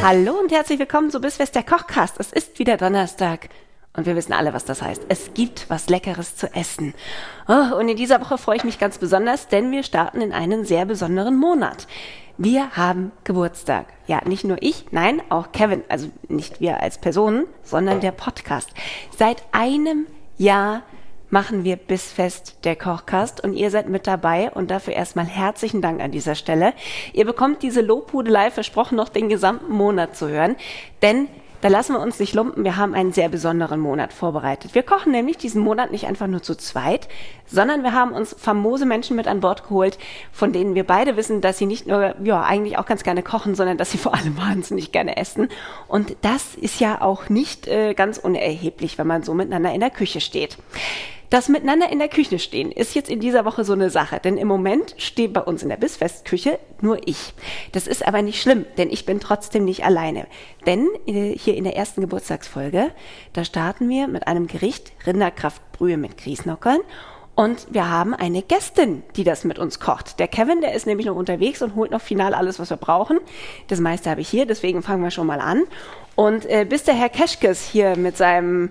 Hallo und herzlich willkommen zu Bissfest der Kochcast. Es ist wieder Donnerstag. Und wir wissen alle, was das heißt. Es gibt was Leckeres zu essen. Oh, und in dieser Woche freue ich mich ganz besonders, denn wir starten in einen sehr besonderen Monat. Wir haben Geburtstag. Ja, nicht nur ich, nein, auch Kevin. Also nicht wir als Personen, sondern der Podcast. Seit einem Jahr machen wir Bissfest der Kochcast und ihr seid mit dabei und dafür erstmal herzlichen Dank an dieser Stelle. Ihr bekommt diese Lobhudelei versprochen noch den gesamten Monat zu hören, denn da lassen wir uns nicht lumpen. Wir haben einen sehr besonderen Monat vorbereitet. Wir kochen nämlich diesen Monat nicht einfach nur zu zweit, sondern wir haben uns famose Menschen mit an Bord geholt, von denen wir beide wissen, dass sie nicht nur, ja, eigentlich auch ganz gerne kochen, sondern dass sie vor allem wahnsinnig gerne essen. Und das ist ja auch nicht äh, ganz unerheblich, wenn man so miteinander in der Küche steht. Das Miteinander in der Küche stehen ist jetzt in dieser Woche so eine Sache, denn im Moment steht bei uns in der Bissfestküche nur ich. Das ist aber nicht schlimm, denn ich bin trotzdem nicht alleine. Denn äh, hier in der ersten Geburtstagsfolge, da starten wir mit einem Gericht Rinderkraftbrühe mit Griesnockern und wir haben eine Gästin, die das mit uns kocht. Der Kevin, der ist nämlich noch unterwegs und holt noch final alles, was wir brauchen. Das meiste habe ich hier, deswegen fangen wir schon mal an. Und äh, bis der Herr Keschkes hier mit seinem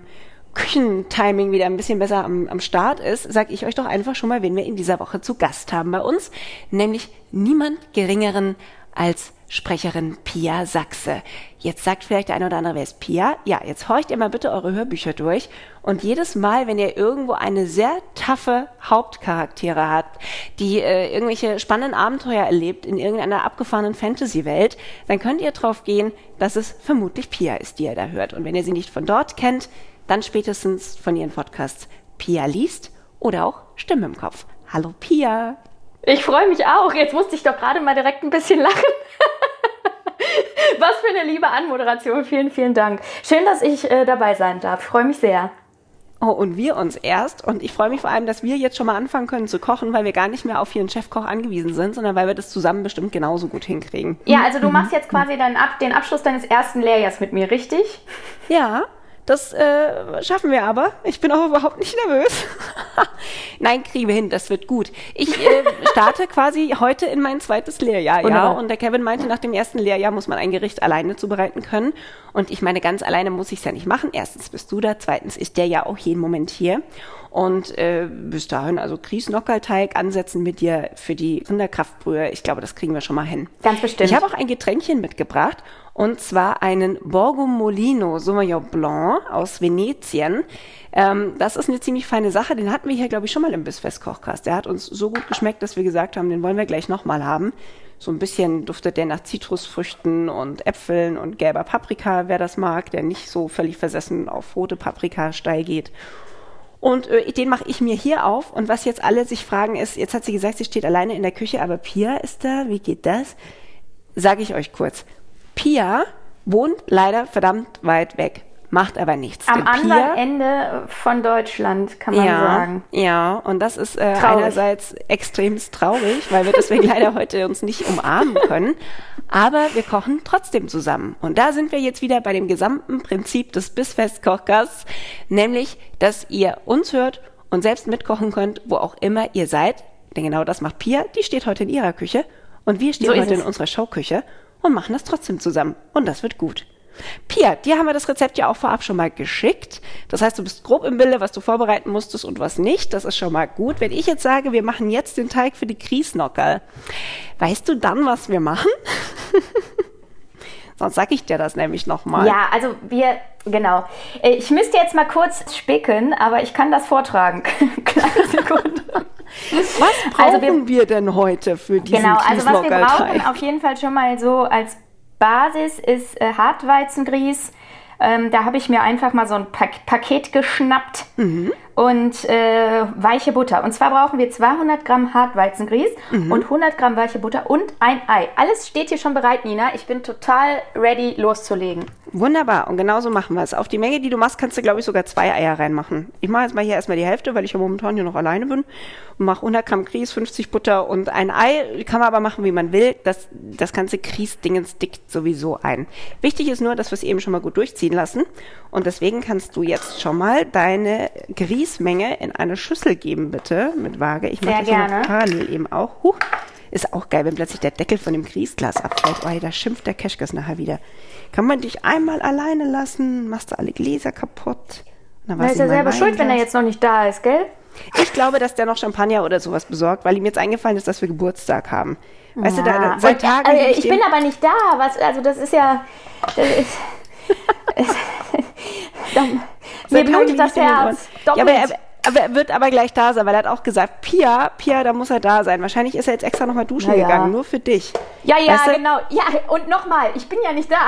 Küchentiming wieder ein bisschen besser am, am Start ist, sage ich euch doch einfach schon mal, wen wir in dieser Woche zu Gast haben bei uns, nämlich niemand geringeren als Sprecherin Pia Sachse. Jetzt sagt vielleicht der eine oder andere, wer ist Pia? Ja, jetzt horcht ihr mal bitte eure Hörbücher durch und jedes Mal, wenn ihr irgendwo eine sehr taffe Hauptcharaktere habt, die äh, irgendwelche spannenden Abenteuer erlebt in irgendeiner abgefahrenen Fantasy-Welt, dann könnt ihr drauf gehen, dass es vermutlich Pia ist, die ihr da hört. Und wenn ihr sie nicht von dort kennt, dann spätestens von ihren Podcasts Pia liest oder auch Stimme im Kopf. Hallo Pia. Ich freue mich auch. Jetzt musste ich doch gerade mal direkt ein bisschen lachen. Was für eine liebe Anmoderation. Vielen, vielen Dank. Schön, dass ich äh, dabei sein darf. Ich freue mich sehr. Oh, und wir uns erst. Und ich freue mich vor allem, dass wir jetzt schon mal anfangen können zu kochen, weil wir gar nicht mehr auf hier einen Chefkoch angewiesen sind, sondern weil wir das zusammen bestimmt genauso gut hinkriegen. Ja, also du machst jetzt quasi deinen den Abschluss deines ersten Lehrjahrs mit mir, richtig? Ja, das äh, schaffen wir aber. Ich bin auch überhaupt nicht nervös. Nein, kriegen wir hin, das wird gut. Ich äh, starte quasi heute in mein zweites Lehrjahr, ja. Und der Kevin meinte, nach dem ersten Lehrjahr muss man ein Gericht alleine zubereiten können. Und ich meine, ganz alleine muss ich es ja nicht machen. Erstens bist du da, zweitens ist der ja auch jeden Moment hier. Und äh, bis dahin, also Grießnockerlteig ansetzen mit dir für die Rinderkraftbrühe. Ich glaube, das kriegen wir schon mal hin. Ganz bestimmt. Ich habe auch ein Getränkchen mitgebracht und zwar einen Borgo Molino Sauvignon Blanc aus Venetien. Ähm, das ist eine ziemlich feine Sache. Den hatten wir hier, glaube ich, schon mal im Bissfest-Kochkast. Der hat uns so gut geschmeckt, dass wir gesagt haben, den wollen wir gleich nochmal haben. So ein bisschen duftet der nach Zitrusfrüchten und Äpfeln und gelber Paprika, wer das mag, der nicht so völlig versessen auf rote Paprika steil geht. Und äh, den mache ich mir hier auf. Und was jetzt alle sich fragen ist, jetzt hat sie gesagt, sie steht alleine in der Küche, aber Pia ist da. Wie geht das? Sage ich euch kurz. Pia wohnt leider verdammt weit weg. Macht aber nichts. Am anderen Pia, Ende von Deutschland, kann man ja, sagen. Ja, und das ist äh, einerseits extremst traurig, weil wir deswegen leider heute uns nicht umarmen können. Aber wir kochen trotzdem zusammen. Und da sind wir jetzt wieder bei dem gesamten Prinzip des Bissfest-Kochgasts, nämlich, dass ihr uns hört und selbst mitkochen könnt, wo auch immer ihr seid. Denn genau das macht Pia. Die steht heute in ihrer Küche und wir stehen so heute in unserer Showküche und machen das trotzdem zusammen. Und das wird gut. Pia, dir haben wir das Rezept ja auch vorab schon mal geschickt. Das heißt, du bist grob im Bilde, was du vorbereiten musstest und was nicht. Das ist schon mal gut. Wenn ich jetzt sage, wir machen jetzt den Teig für die Kriesnockerl, weißt du dann, was wir machen? Sonst sag ich dir das nämlich nochmal. Ja, also wir, genau. Ich müsste jetzt mal kurz spicken, aber ich kann das vortragen. Kleine Sekunde. Was brauchen also wir, wir, denn heute für diesen Genau, also was wir brauchen auf jeden Fall schon mal so als Basis ist äh, Hartweizengrieß. Ähm, da habe ich mir einfach mal so ein pa Paket geschnappt. Mhm. Und äh, weiche Butter. Und zwar brauchen wir 200 Gramm Hartweizengrieß Mhm. und 100 Gramm weiche Butter und ein Ei. Alles steht hier schon bereit, Nina. Ich bin total ready, loszulegen. Wunderbar. Und genauso machen wir es. Auf die Menge, die du machst, kannst du, glaube ich, sogar zwei Eier reinmachen. Ich mache jetzt mal hier erstmal die Hälfte, weil ich ja momentan hier noch alleine bin. Und mache 100 Gramm Grieß, 50 Butter und ein Ei. Kann man aber machen, wie man will. Das, das ganze Grießdingens dickt sowieso ein. Wichtig ist nur, dass wir es eben schon mal gut durchziehen lassen. Und deswegen kannst du jetzt schon mal deine Grießmenge in eine Schüssel geben, bitte, mit Waage. Ich mache das gerne. parallel eben auch. Huch. Ist auch geil, wenn plötzlich der Deckel von dem Grießglas abfällt. Oh, da schimpft der Keschkes nachher wieder. Kann man dich einmal alleine lassen, machst du alle Gläser kaputt. Dann Da war's ist er selber schuld, wenn er jetzt noch nicht da ist, gell? Ich glaube, dass der noch Champagner oder sowas besorgt, weil ihm jetzt eingefallen ist, dass wir Geburtstag haben. Weißt du, da, seit Tagen. äh, gebe ich dem- bin aber nicht da. Was, also das ist ja. Das ist, da, mir blutet das Herz. Ja, aber er, aber er wird aber gleich da sein, weil er hat auch gesagt, Pia, Pia, da muss er da sein. Wahrscheinlich ist er jetzt extra nochmal duschen Na ja. gegangen, nur für dich. ja, ja, Weißt du? genau. Ja, und nochmal, ich bin ja nicht da.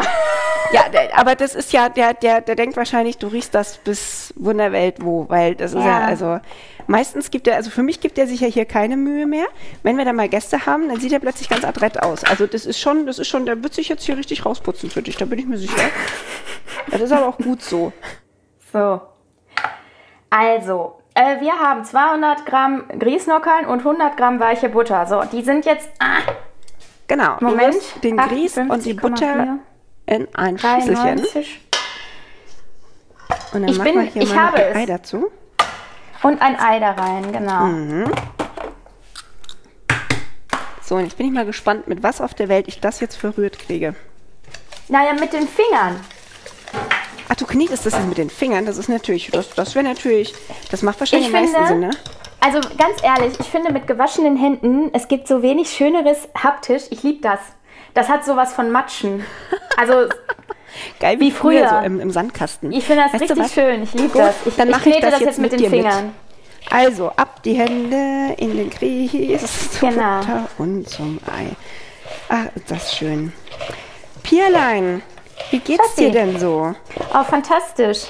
Ja, aber das ist ja, der, der, der denkt wahrscheinlich, du riechst das bis Wunderwelt wo, weil das ist ja, Ja. also meistens gibt er, also für mich gibt er sich ja hier keine Mühe mehr. Wenn wir dann mal Gäste haben, dann sieht er plötzlich ganz adrett aus. Also das ist schon, das ist schon, der wird sich jetzt hier richtig rausputzen für dich, da bin ich mir sicher. Das ist aber auch gut so. So. Also, äh, wir haben 200 Gramm Grießnockeln und 100 Gramm weiche Butter. So, die sind jetzt ah, Genau. Moment. den Grieß und die 58,4. Butter in ein Schüsselchen. 93 Und dann Ich machen bin- wir hier ich mal habe ein. Ei dazu. und ein Ei da rein, genau. Mhm. So, und jetzt bin ich mal gespannt, mit was auf der Welt ich das jetzt verrührt kriege. Naja, mit den Fingern. Ach, du knietest das jetzt mit den Fingern. Das ist natürlich, das, das wäre natürlich, das macht wahrscheinlich Ich am meisten finde- Sinn, ne? Also ganz ehrlich, ich finde mit gewaschenen Händen, es gibt so wenig Schöneres haptisch. Ich liebe das. Das hat sowas von Matschen. Also Geil wie, Wie früher, früher. so im, im Sandkasten. ich finde das Weißt richtig schön. Ich liebe das. Ich, dann ich mach ich knete das das jetzt mit mit den dir mit. Fingern. Also, ab die Hände in den Grieß, zur Genau. Butter und zum Ei. Ach, ist das schön. Pierlein, wie geht's Schatzi. dir denn so? Oh, fantastisch.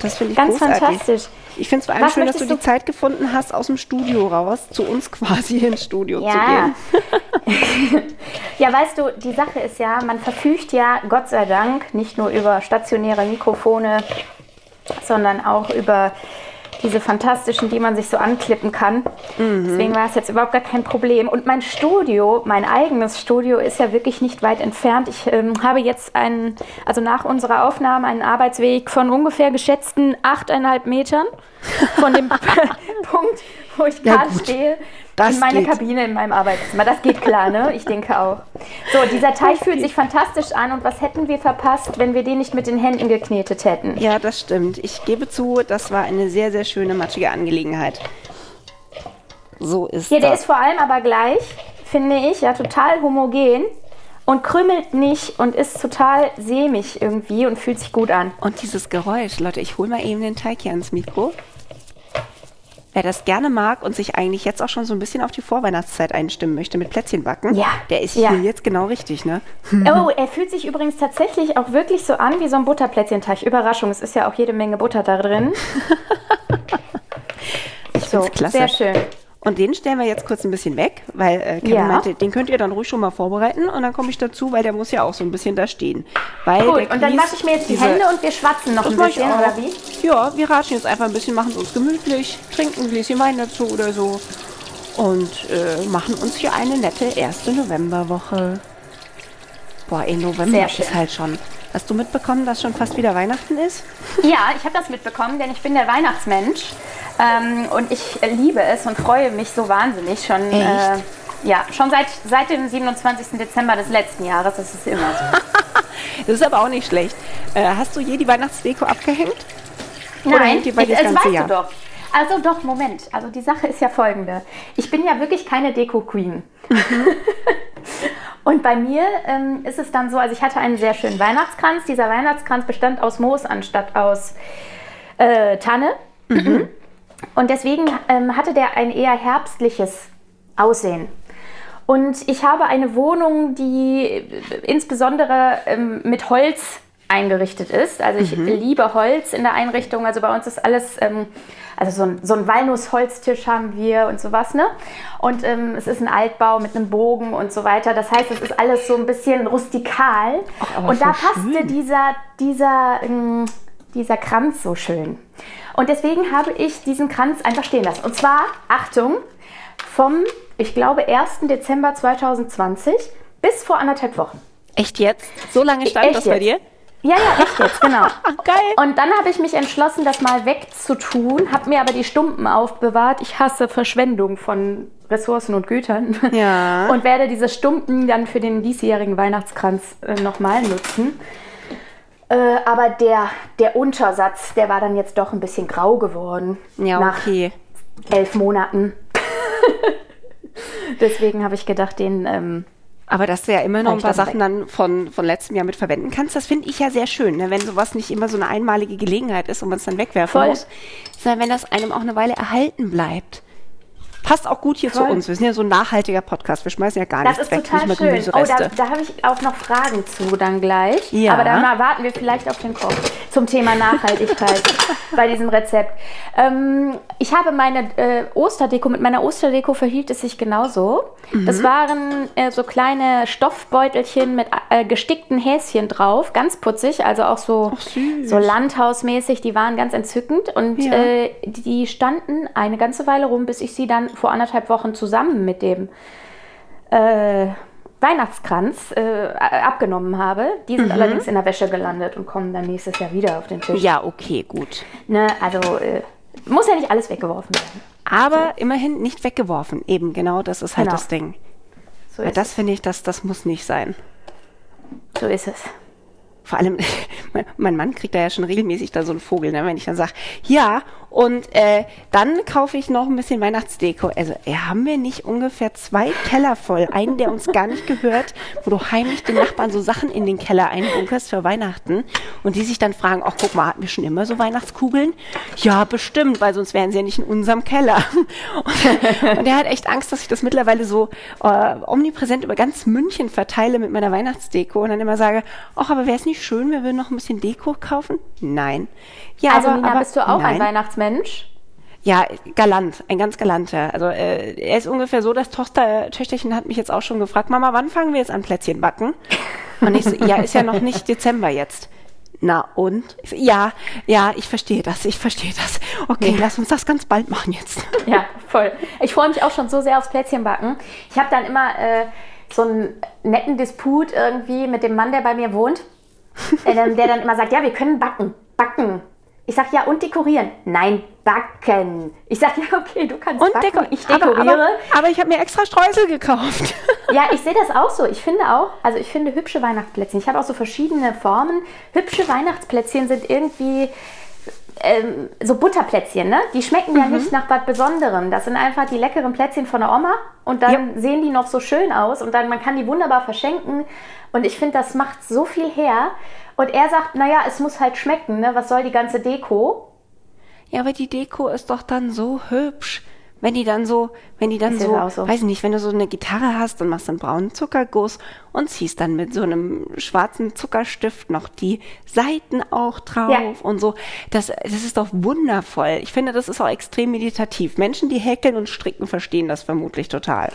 Das finde ich Ganz großartig. fantastisch. Ich finde es vor allem Was schön, dass du möchtest die Zeit gefunden hast, aus dem Studio raus zu uns quasi ins Studio zu Ja. gehen. ja, weißt du, die Sache ist ja, man verfügt ja, Gott sei Dank, nicht nur über stationäre Mikrofone, sondern auch über diese fantastischen, die man sich so anklippen kann. Deswegen war es jetzt überhaupt gar kein Problem. Und mein Studio, mein eigenes Studio, ist ja wirklich nicht weit entfernt. Ich ähm, habe jetzt einen, also nach unserer Aufnahme, einen Arbeitsweg von ungefähr geschätzten 8,5 Metern von dem Punkt, wo ich Ja, gerade gut. stehe, Das in meine geht. Kabine in meinem Arbeitszimmer. Das geht klar, ne? Ich denke auch. So, dieser Teig fühlt sich fantastisch an. Und was hätten wir verpasst, wenn wir den nicht mit den Händen geknetet hätten? Ja, das stimmt. Ich gebe zu, das war eine sehr, sehr schöne, matschige Angelegenheit. So ist Ja, der das. ist vor allem aber gleich, finde ich, ja total homogen und krümelt nicht und ist total sämig irgendwie und fühlt sich gut an. Und dieses Geräusch, Leute, ich hole mal eben den Teig hier ans Mikro. Wer das gerne mag und sich eigentlich jetzt auch schon so ein bisschen auf die Vorweihnachtszeit einstimmen möchte mit Plätzchen backen, Ja, der ist ja. hier jetzt genau richtig, ne? Oh, er fühlt sich übrigens tatsächlich auch wirklich so an wie so ein Butterplätzchenteig. Überraschung, es ist ja auch jede Menge Butter da drin. so, klasse. sehr schön. Und den stellen wir jetzt kurz ein bisschen weg, weil äh, Kevin Ja. meinte, den könnt ihr dann ruhig schon mal vorbereiten und dann komme ich dazu, weil der muss ja auch so ein bisschen da stehen. Weil Gut, und dann wasche ich mir jetzt die Hände und wir schwatzen noch ein bisschen, oder wie? Ja, wir ratschen jetzt einfach ein bisschen, machen es uns gemütlich, trinken ein Gläschen Wein dazu oder so und äh, machen uns hier eine nette erste Novemberwoche. Boah, ey, November Sehr ist halt schon. Hast du mitbekommen, dass schon fast wieder Weihnachten ist? Ja, ich habe das mitbekommen, denn ich bin der Weihnachtsmensch ähm, und ich liebe es und freue mich so wahnsinnig schon. Echt? Äh, ja, schon seit, seit dem 27. Dezember des letzten Jahres. Das ist immer so. Das ist aber auch nicht schlecht. Äh, hast du je die Weihnachtsdeko abgehängt? Oder Nein, hängt die bei dir das ganze weißt Jahr? du doch. Also doch, Moment. Also die Sache ist ja folgende. Ich bin ja wirklich keine Deko-Queen. Und bei mir ähm, ist es dann so, also ich hatte einen sehr schönen Weihnachtskranz. Dieser Weihnachtskranz bestand aus Moos anstatt aus äh, Tanne. Und deswegen ähm, hatte der ein eher herbstliches Aussehen. Und ich habe eine Wohnung, die äh, insbesondere ähm, mit Holz eingerichtet ist. Also ich Mhm. liebe Holz in der Einrichtung. Also bei uns ist alles, ähm, also so ein, so ein Walnussholztisch haben wir und sowas, ne? Und ähm, es ist ein Altbau mit einem Bogen und so weiter. Das heißt, es ist alles so ein bisschen rustikal. aber und da passte schön. dieser, dieser, ähm, dieser Kranz so schön. Und deswegen habe ich diesen Kranz einfach stehen lassen. Und zwar, Achtung, vom, ich glaube, 1. Dezember 2020 bis vor anderthalb Wochen. Echt jetzt? So lange stand Echt das bei dir? jetzt? Ja, ja, echt jetzt, genau. Geil. Und dann habe ich mich entschlossen, das mal wegzutun, habe mir aber die Stumpen aufbewahrt. Ich hasse Verschwendung von Ressourcen und Gütern. Ja. Und werde diese Stumpen dann für den diesjährigen Weihnachtskranz äh, nochmal nutzen. Äh, aber der, der Untersatz, der war dann jetzt doch ein bisschen grau geworden. Ja, Nach okay. elf Monaten. Deswegen habe ich gedacht, den. Ähm, Aber dass du ja immer noch ein paar Sachen dann von, von letztem Jahr mit verwenden kannst, das finde ich ja sehr schön, ne? wenn sowas nicht immer so eine einmalige Gelegenheit ist und man es dann wegwerfen Voll. muss, sondern wenn das einem auch eine Weile erhalten bleibt. Passt auch gut hier Voll. zu uns. Wir sind ja so ein nachhaltiger Podcast. Wir schmeißen ja gar das nichts ist weg, total nicht mal schön. Oh, da, da habe ich auch noch Fragen zu dann gleich. Ja. Aber dann warten wir vielleicht auf den Koch zum Thema Nachhaltigkeit bei diesem Rezept. Ähm, ich habe meine äh, Osterdeko, mit meiner Osterdeko verhielt es sich genauso. Das Mhm. waren äh, so kleine Stoffbeutelchen mit äh, gestickten Häschen drauf, ganz putzig, also auch so, so landhausmäßig, die waren ganz entzückend und Ja. äh, die standen eine ganze Weile rum, bis ich sie dann vor anderthalb Wochen zusammen mit dem äh, Weihnachtskranz äh, abgenommen habe. Die Mhm. sind allerdings in der Wäsche gelandet und kommen dann nächstes Jahr wieder auf den Tisch. ja, okay, gut. Ne, also äh, muss ja nicht alles weggeworfen werden. Aber immerhin nicht weggeworfen. Eben, genau, das ist halt Genau. das Ding. So Weil ist, das finde ich, das, das muss nicht sein. so ist es. Vor allem, mein- mein Mann kriegt da ja schon regelmäßig da so einen Vogel, ne? wenn ich dann sage, ja, und äh, dann kaufe ich noch ein bisschen Weihnachtsdeko. Also, äh, haben wir nicht ungefähr zwei Keller voll? Einen, der uns gar nicht gehört, wo du heimlich den Nachbarn so Sachen in den Keller einbunkerst für Weihnachten und die sich dann fragen, ach guck mal, hatten wir schon immer so Weihnachtskugeln? Ja, bestimmt, weil sonst wären sie ja nicht in unserem Keller. Und, und er hat echt Angst, dass ich das mittlerweile so äh, omnipräsent über ganz München verteile mit meiner Weihnachtsdeko und dann immer sage, ach, aber wäre es nicht schön, wenn wir noch ein bisschen Deko kaufen? Nein. Ja, also aber, Nina, aber, bist du auch ein nein. Weihnachtsmensch? Ja, galant, ein ganz galanter. Also äh, er ist ungefähr so, das Tochter, Töchterchen hat mich jetzt auch schon gefragt, Mama, wann fangen wir jetzt an Plätzchen backen? Und ich so, ja, ist ja noch nicht Dezember jetzt. Na und? So, ja, ja, ich verstehe das, ich verstehe das. Okay, lass uns das ganz bald machen jetzt. Ja, voll. Ich freue mich auch schon so sehr aufs Plätzchenbacken. Ich habe dann immer äh, so einen netten Disput irgendwie mit dem Mann, der bei mir wohnt, äh, der dann immer sagt, ja, wir können backen, backen. Ich sag ja, und dekorieren. Nein, backen. Ich sag ja, okay, du kannst Und backen, deko ich aber, dekoriere. aber, aber ich habe mir extra Streusel gekauft. Ja, ich sehe das auch so. Ich finde auch, also ich finde hübsche Weihnachtsplätzchen. Ich habe auch so verschiedene Formen. Hübsche Weihnachtsplätzchen sind irgendwie ähm, so Butterplätzchen, ne? Die schmecken ja nicht nach was Besonderem. Das sind einfach die leckeren Plätzchen von der Oma und dann sehen die noch so schön aus und dann man kann die wunderbar verschenken. Und ich finde, das macht so viel her. Und er sagt, naja, es muss halt schmecken, ne? Was soll die ganze Deko? Ja, aber die Deko ist doch dann so hübsch. Wenn die dann so, wenn die dann so, so. weiß ich nicht, wenn du so eine Gitarre hast und machst einen braunen Zuckerguss und ziehst dann mit so einem schwarzen Zuckerstift noch die Seiten auch drauf Ja. und so. Das, das ist doch wundervoll. Ich finde, das ist auch extrem meditativ. Menschen, die häkeln und stricken, verstehen das vermutlich total.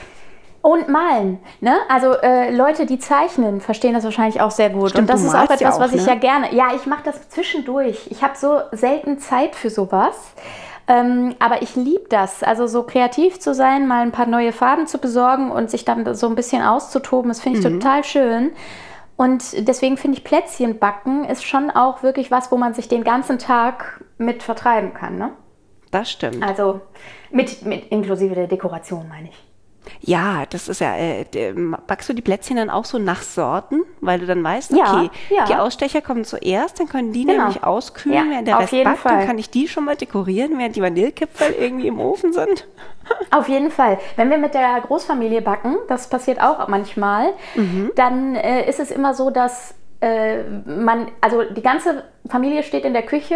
Und malen, ne? Also äh, Leute, die zeichnen, verstehen das wahrscheinlich auch sehr gut. Stimmt, und das ist auch etwas, auch, was ich ne? ja gerne. Ja, ich mache das zwischendurch. Ich habe so selten Zeit für sowas. Ähm, aber ich liebe das. Also so kreativ zu sein, mal ein paar neue Farben zu besorgen und sich dann so ein bisschen auszutoben, das finde ich Mhm. total schön. Und deswegen finde ich Plätzchen backen ist schon auch wirklich was, wo man sich den ganzen Tag mit vertreiben kann. Ne? Das stimmt. Also mit, mit inklusive der Dekoration, meine ich. Ja, das ist ja, äh, d- backst du die Plätzchen dann auch so nach Sorten, weil du dann weißt, Ja, okay, ja. die Ausstecher kommen zuerst, dann können die Genau. nämlich auskühlen, Ja, während der Rest backt, dann Fall. kann ich die schon mal dekorieren, während die Vanillekipferl irgendwie im Ofen sind. Auf jeden Fall. Wenn wir mit der Großfamilie backen, das passiert auch manchmal, Mhm. dann äh, ist es immer so, dass äh, man, also die ganze Familie steht in der Küche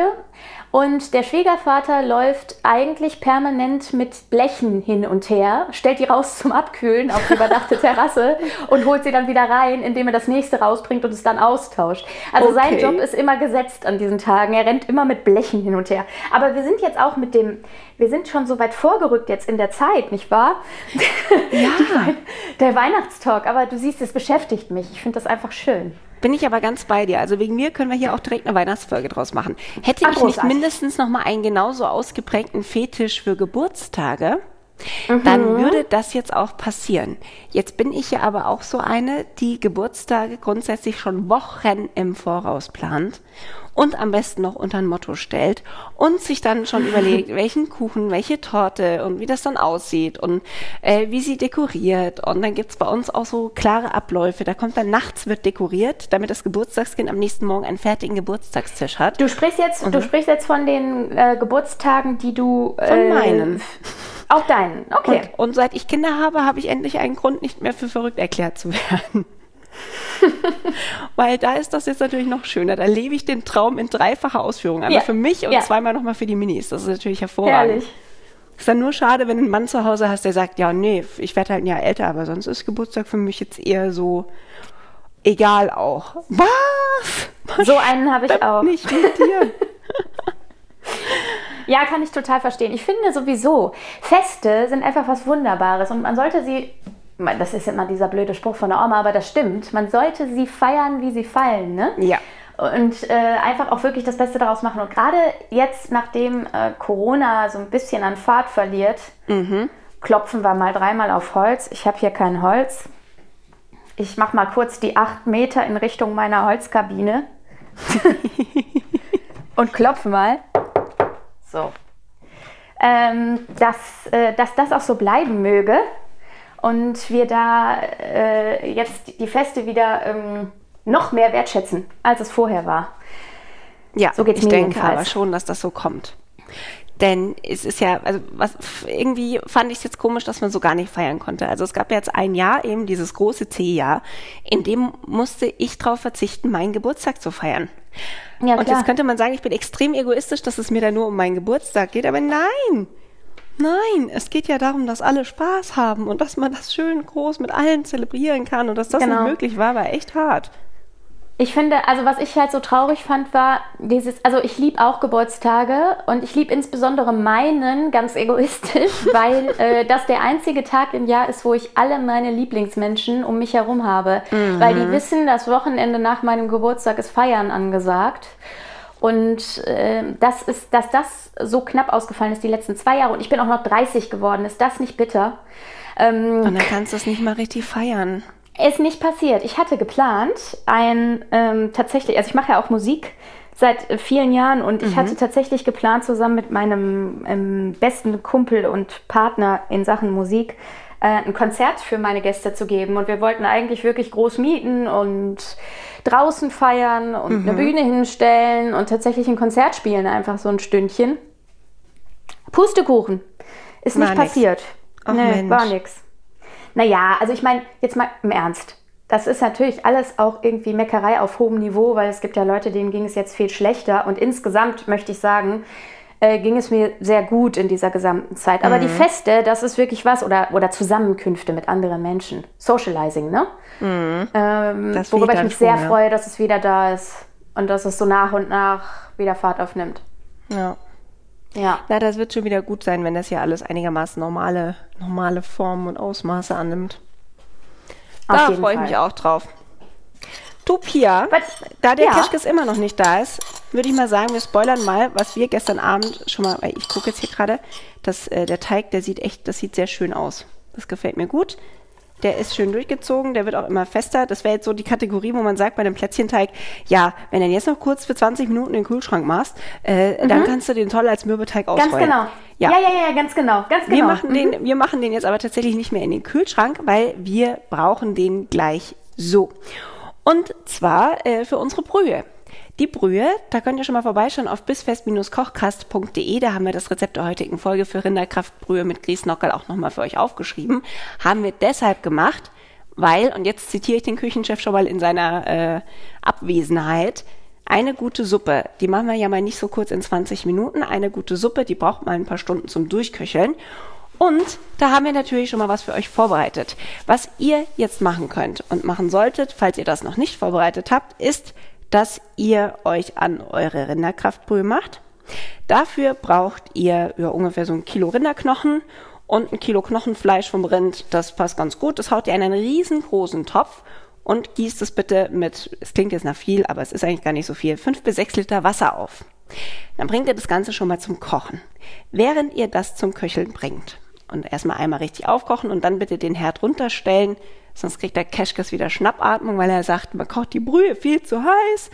und der Schwiegervater läuft eigentlich permanent mit Blechen hin und her, stellt die raus zum Abkühlen auf die überdachte Terrasse und holt sie dann wieder rein, indem er das nächste rausbringt und es dann austauscht. Also okay. sein Job ist immer gesetzt an diesen Tagen. Er rennt immer mit Blechen hin und her. Aber wir sind jetzt auch mit dem, wir sind schon so weit vorgerückt jetzt in der Zeit, nicht wahr? Ja. der Weihnachtstalk. Aber du siehst, es beschäftigt mich. Ich finde das einfach schön. Bin ich aber ganz bei dir. Also wegen mir können wir hier auch direkt eine Weihnachtsfolge draus machen. Hätte Ach, ich nicht mindestens noch mal einen genauso ausgeprägten Fetisch für Geburtstage, mhm. dann würde das jetzt auch passieren. Jetzt bin ich ja aber auch so eine, die Geburtstage grundsätzlich schon Wochen im Voraus plant und am besten noch unter ein Motto stellt und sich dann schon überlegt, welchen Kuchen, welche Torte und wie das dann aussieht und äh, wie sie dekoriert. Und dann gibt's bei uns auch so klare Abläufe. Da kommt dann nachts wird dekoriert, damit das Geburtstagskind am nächsten Morgen einen fertigen Geburtstagstisch hat. Du sprichst jetzt, und, du sprichst jetzt von den äh, Geburtstagen, die du von äh, meinen. Auch deinen, okay. Und, und seit ich Kinder habe, habe ich endlich einen Grund, nicht mehr für verrückt erklärt zu werden. Weil da ist das jetzt natürlich noch schöner. Da lebe ich den Traum in dreifacher Ausführung. Einmal ja. für mich und ja. zweimal nochmal für die Minis. Das ist natürlich hervorragend. Herrlich. Ist dann nur schade, wenn du einen Mann zu Hause hast, der sagt, ja, nee, ich werde halt ein Jahr älter, aber sonst ist Geburtstag für mich jetzt eher so egal auch. Was? So einen habe ich auch. Nicht mit dir. Ja, kann ich total verstehen. Ich finde sowieso, Feste sind einfach was Wunderbares und man sollte sie das ist immer dieser blöde Spruch von der Oma, aber das stimmt. Man sollte sie feiern, wie sie fallen, ne? Ja. Und äh, einfach auch wirklich das Beste daraus machen. Und gerade jetzt, nachdem äh, Corona so ein bisschen an Fahrt verliert, mhm. klopfen wir mal dreimal auf Holz. Ich habe hier kein Holz. Ich mache mal kurz die acht Meter in Richtung meiner Holzkabine und klopfe mal. So. Ähm, dass, äh, dass das auch so bleiben möge und wir da äh, jetzt die Feste wieder ähm, noch mehr wertschätzen, als es vorher war. Ja, so geht's ich mir denke jedenfalls. aber schon, dass das so kommt. Denn es ist ja, also was irgendwie fand ich es jetzt komisch, dass man so gar nicht feiern konnte. Also es gab ja jetzt ein Jahr, eben dieses große C-Jahr, in dem musste ich darauf verzichten, meinen Geburtstag zu feiern. Ja, und jetzt könnte man sagen, ich bin extrem egoistisch, dass es mir da nur um meinen Geburtstag geht, aber nein, Nein, es geht ja darum, dass alle Spaß haben und dass man das schön groß mit allen zelebrieren kann und dass das genau. nicht möglich war, war echt hart. Ich finde, also was ich halt so traurig fand, war dieses, also ich liebe auch Geburtstage und ich liebe insbesondere meinen ganz egoistisch, weil äh, das der einzige Tag im Jahr ist, wo ich alle meine Lieblingsmenschen um mich herum habe. Mhm. Weil die wissen, das Wochenende nach meinem Geburtstag ist Feiern angesagt. Und äh, das ist, dass das so knapp ausgefallen ist die letzten zwei Jahre und ich bin auch noch 30 geworden, ist das nicht bitter? Ähm, und dann kannst du es nicht mal richtig feiern. Ist nicht passiert. Ich hatte geplant, ein ähm, tatsächlich, also ich mache ja auch Musik seit vielen Jahren und ich mhm. hatte tatsächlich geplant, zusammen mit meinem ähm, besten Kumpel und Partner in Sachen Musik äh, ein Konzert für meine Gäste zu geben. Und wir wollten eigentlich wirklich groß mieten und draußen feiern und mhm. eine Bühne hinstellen und tatsächlich ein Konzert spielen, einfach so ein Stündchen. Pustekuchen. Ist war nicht nix. passiert. Ach, nee, Mensch. war nix. Naja, also ich meine, jetzt mal im Ernst. Das ist natürlich alles auch irgendwie Meckerei auf hohem Niveau, weil es gibt ja Leute, denen ging es jetzt viel schlechter. Und insgesamt möchte ich sagen, äh, ging es mir sehr gut in dieser gesamten Zeit. Aber mhm. die Feste, das ist wirklich was, oder, oder Zusammenkünfte mit anderen Menschen. Socializing, ne? Mhm. Ähm, worüber ich mich sehr ja. freue, dass es wieder da ist und dass es so nach und nach wieder Fahrt aufnimmt. Ja. Ja. Na, das wird schon wieder gut sein, wenn das ja alles einigermaßen normale, normale Formen und Ausmaße annimmt. Auf da freue ich mich auch drauf. Du, Pia, But, da der ja. Keschkes immer noch nicht da ist, würde ich mal sagen, wir spoilern mal, was wir gestern Abend schon mal, weil ich gucke jetzt hier gerade, dass äh, der Teig, der sieht echt, das sieht sehr schön aus. Das gefällt mir gut. Der ist schön durchgezogen, der wird auch immer fester. Das wäre jetzt so die Kategorie, wo man sagt bei einem Plätzchenteig, ja, wenn du den jetzt noch kurz für 20 Minuten in den Kühlschrank machst, äh, mhm. dann kannst du den toll als Mürbeteig ausrollen. Ganz genau. Ja. ja, ja, ja, ganz genau, ganz genau. Wir machen, mhm. den, wir machen den jetzt aber tatsächlich nicht mehr in den Kühlschrank, weil wir brauchen den gleich so. Und zwar äh, für unsere Brühe. Die Brühe, da könnt ihr schon mal vorbeischauen auf bisfest-kochkast.de. Da haben wir das Rezept der heutigen Folge für Rinderkraftbrühe mit Grießnockerl auch nochmal für euch aufgeschrieben. Haben wir deshalb gemacht, weil, und jetzt zitiere ich den Küchenchef schon mal in seiner äh, Abwesenheit, eine gute Suppe, die machen wir ja mal nicht so kurz in 20 Minuten. Eine gute Suppe, die braucht mal ein paar Stunden zum Durchköcheln. Und da haben wir natürlich schon mal was für euch vorbereitet. Was ihr jetzt machen könnt und machen solltet, falls ihr das noch nicht vorbereitet habt, ist, dass ihr euch an eure Rinderkraftbrühe macht. Dafür braucht ihr ja, ungefähr so ein Kilo Rinderknochen und ein Kilo Knochenfleisch vom Rind. Das passt ganz gut. Das haut ihr in einen riesengroßen Topf und gießt es bitte mit, es klingt jetzt nach viel, aber es ist eigentlich gar nicht so viel, fünf bis sechs Liter Wasser auf. Dann bringt ihr das Ganze schon mal zum Kochen. Während ihr das zum Köcheln bringt und erstmal einmal richtig aufkochen und dann bitte den Herd runterstellen, sonst kriegt der Keschkes wieder Schnappatmung, weil er sagt, man kocht die Brühe viel zu heiß.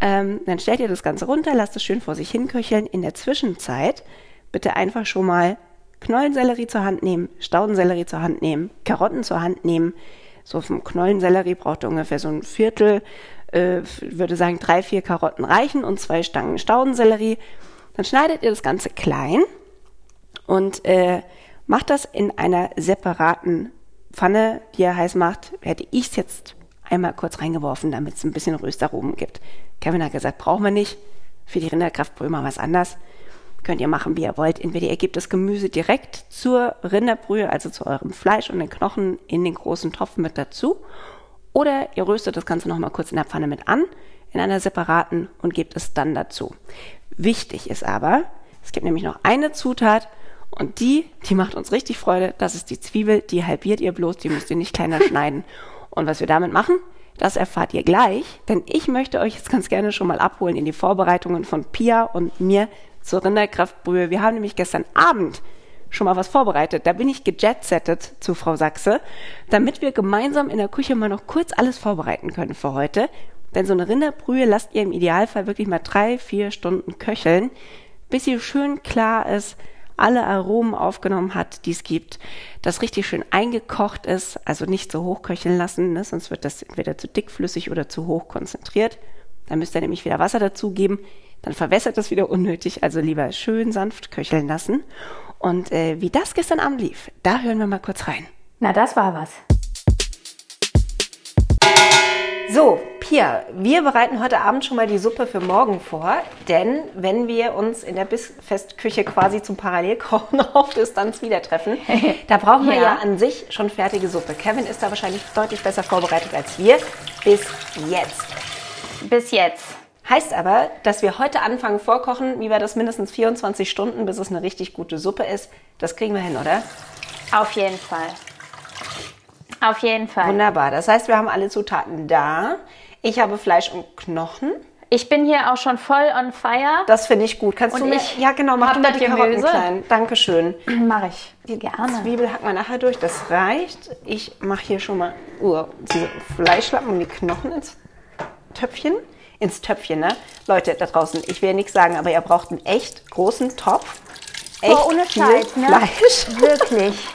Ähm, dann stellt ihr das Ganze runter, lasst es schön vor sich hinköcheln. In der Zwischenzeit bitte einfach schon mal Knollensellerie zur Hand nehmen, Staudensellerie zur Hand nehmen, Karotten zur Hand nehmen. So vom Knollensellerie braucht ihr ungefähr so ein Viertel, äh, würde sagen drei, vier Karotten reichen und zwei Stangen Staudensellerie. Dann schneidet ihr das Ganze klein und äh, macht das in einer separaten Pfanne, die ihr heiß macht. Hätte ich es jetzt einmal kurz reingeworfen, damit es ein bisschen Röstaromen gibt. Kevin hat gesagt, brauchen wir nicht. Für die Rinderkraftbrühe mal was anders. Könnt ihr machen, wie ihr wollt. Entweder ihr gebt das Gemüse direkt zur Rinderbrühe, also zu eurem Fleisch und den Knochen in den großen Topf mit dazu. Oder ihr röstet das Ganze nochmal kurz in der Pfanne mit an, in einer separaten und gebt es dann dazu. Wichtig ist aber, es gibt nämlich noch eine Zutat und die, die macht uns richtig Freude. Das ist die Zwiebel, die halbiert ihr bloß, die müsst ihr nicht kleiner schneiden. Und was wir damit machen, das erfahrt ihr gleich, denn ich möchte euch jetzt ganz gerne schon mal abholen in die Vorbereitungen von Pia und mir zur Rinderkraftbrühe. Wir haben nämlich gestern Abend schon mal was vorbereitet. Da bin ich gejetsettet zu Frau Sachse, damit wir gemeinsam in der Küche mal noch kurz alles vorbereiten können für heute. Denn so eine Rinderbrühe lasst ihr im Idealfall wirklich mal drei, vier Stunden köcheln, bis sie schön klar ist, alle Aromen aufgenommen hat, die es gibt, das richtig schön eingekocht ist, also nicht so hoch köcheln lassen, ne, sonst wird das entweder zu dickflüssig oder zu hoch konzentriert. Dann müsst ihr nämlich wieder Wasser dazugeben, dann verwässert das wieder unnötig, also lieber schön sanft köcheln lassen. Und äh, wie das gestern Abend lief, da hören wir mal kurz rein. Na, das war was. So, Pia, wir bereiten heute Abend schon mal die Suppe für morgen vor, denn wenn wir uns in der Bissfestküche quasi zum Parallelkochen auf Distanz wieder treffen, da brauchen wir ja. ja an sich schon fertige Suppe. Kevin ist da wahrscheinlich deutlich besser vorbereitet als wir. Bis jetzt. Bis jetzt. Heißt aber, dass wir heute anfangen vorkochen, wie wir das mindestens 24 Stunden, bis es eine richtig gute Suppe ist. Das kriegen wir hin, oder? Auf jeden Fall. Auf jeden Fall. Wunderbar. Das heißt, wir haben alle Zutaten da. Ich habe Fleisch und Knochen. Ich bin hier auch schon voll on fire. Das finde ich gut. Kannst und du mich? Ja, genau. Mach du mal die Karotten Gemüse. klein. Dankeschön. Mache ich. Die Gerne. Zwiebel hacken wir nachher durch. Das reicht. Ich mache hier schon mal uh, diese Fleischlappen und die Knochen ins Töpfchen. Ins Töpfchen, ne? Leute da draußen, ich will nichts sagen, aber ihr braucht einen echt großen Topf. Echt Boah, ohne Scheiß, ne? Fleisch. Wirklich.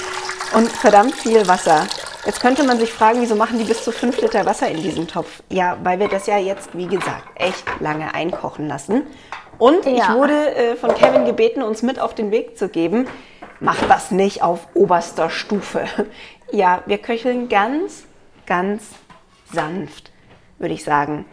und verdammt viel Wasser. Jetzt könnte man sich fragen, wieso machen die bis zu 5 Liter Wasser in diesem Topf? Ja, weil wir das ja jetzt, wie gesagt, echt lange einkochen lassen. Und ja. ich wurde äh, von Kevin gebeten, uns mit auf den Weg zu geben. Mach das nicht auf oberster Stufe. Ja, wir köcheln ganz, ganz sanft, würde ich sagen.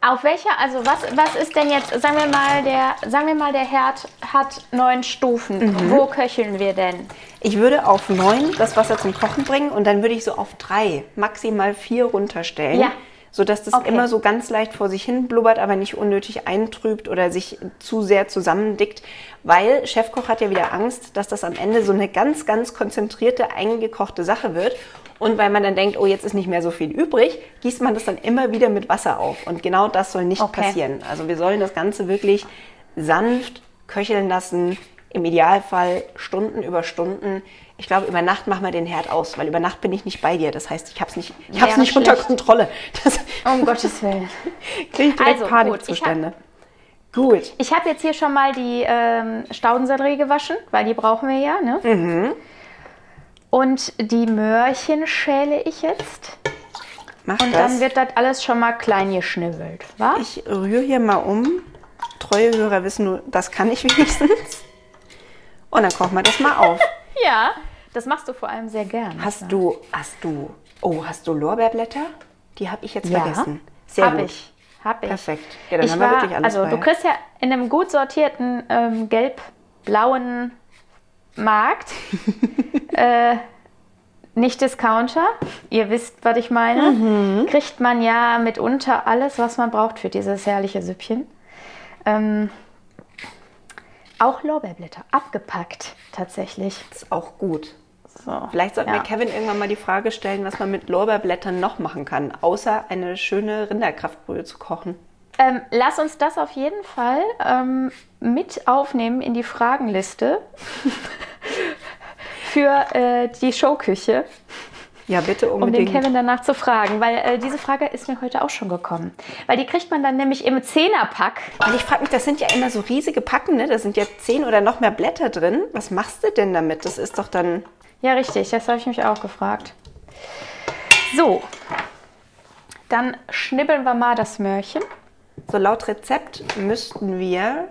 Auf welcher, also was, was ist denn jetzt, sagen wir mal, der, sagen wir mal, der Herd hat neun Stufen. Mhm. Wo köcheln wir denn? Ich würde auf neun das Wasser zum Kochen bringen und dann würde ich so auf drei, maximal vier runterstellen. Ja. Sodass das okay. immer so ganz leicht vor sich hin blubbert, aber nicht unnötig eintrübt oder sich zu sehr zusammendickt. Weil Chefkoch hat ja wieder Angst, dass das am Ende so eine ganz, ganz konzentrierte, eingekochte Sache wird. Und weil man dann denkt, oh, jetzt ist nicht mehr so viel übrig, gießt man das dann immer wieder mit Wasser auf. Und genau das soll nicht okay. passieren. Also wir sollen das Ganze wirklich sanft köcheln lassen, im Idealfall Stunden über Stunden. Ich glaube, über Nacht machen wir den Herd aus, weil über Nacht bin ich nicht bei dir. Das heißt, ich habe es nicht, ich hab's nicht unter Kontrolle. Das um Gottes Willen. Kriege ich direkt also, Panikzustände. Gut. Ich habe jetzt hier schon mal die ähm, Staudensellerie gewaschen, weil die brauchen wir ja. Ne? Mhm. Und die Möhrchen schäle ich jetzt. Mach und das. dann wird das alles schon mal klein geschnibbelt. wa? Ich rühre hier mal um. Treue Hörer wissen nur, das kann ich wenigstens. Und dann kochen wir das mal auf. ja, Das machst du vor allem sehr gern. Hast du, hast du, oh, hast du Lorbeerblätter? Die habe ich jetzt Ja, vergessen. Sehr hab gut. ich. Hab ich. Perfekt. Ja, dann ich haben wir war, wirklich alles Also bei. du kriegst ja in einem gut sortierten ähm, gelb-blauen Markt äh, nicht Discounter, ihr wisst, was ich meine, Mhm. kriegt man ja mitunter alles, was man braucht für dieses herrliche Süppchen. Ähm, auch Lorbeerblätter, abgepackt tatsächlich. ist auch gut. So, Vielleicht sollten ja. wir Kevin irgendwann mal die Frage stellen, was man mit Lorbeerblättern noch machen kann, außer eine schöne Rinderkraftbrühe zu kochen. Ähm, lass uns das auf jeden Fall ähm, mit aufnehmen in die Fragenliste für äh, die Showküche, Ja, bitte um den unbedingt. Kevin danach zu fragen, weil äh, diese Frage ist mir heute auch schon gekommen. Weil die kriegt man dann nämlich im Zehnerpack. Weil ich frage mich, das sind ja immer so riesige Packen, ne? Da sind ja zehn oder noch mehr Blätter drin. Was machst du denn damit? Das ist doch dann. Ja, richtig, das habe ich mich auch gefragt. So, dann schnibbeln wir mal das Möhrchen. So laut Rezept müssten wir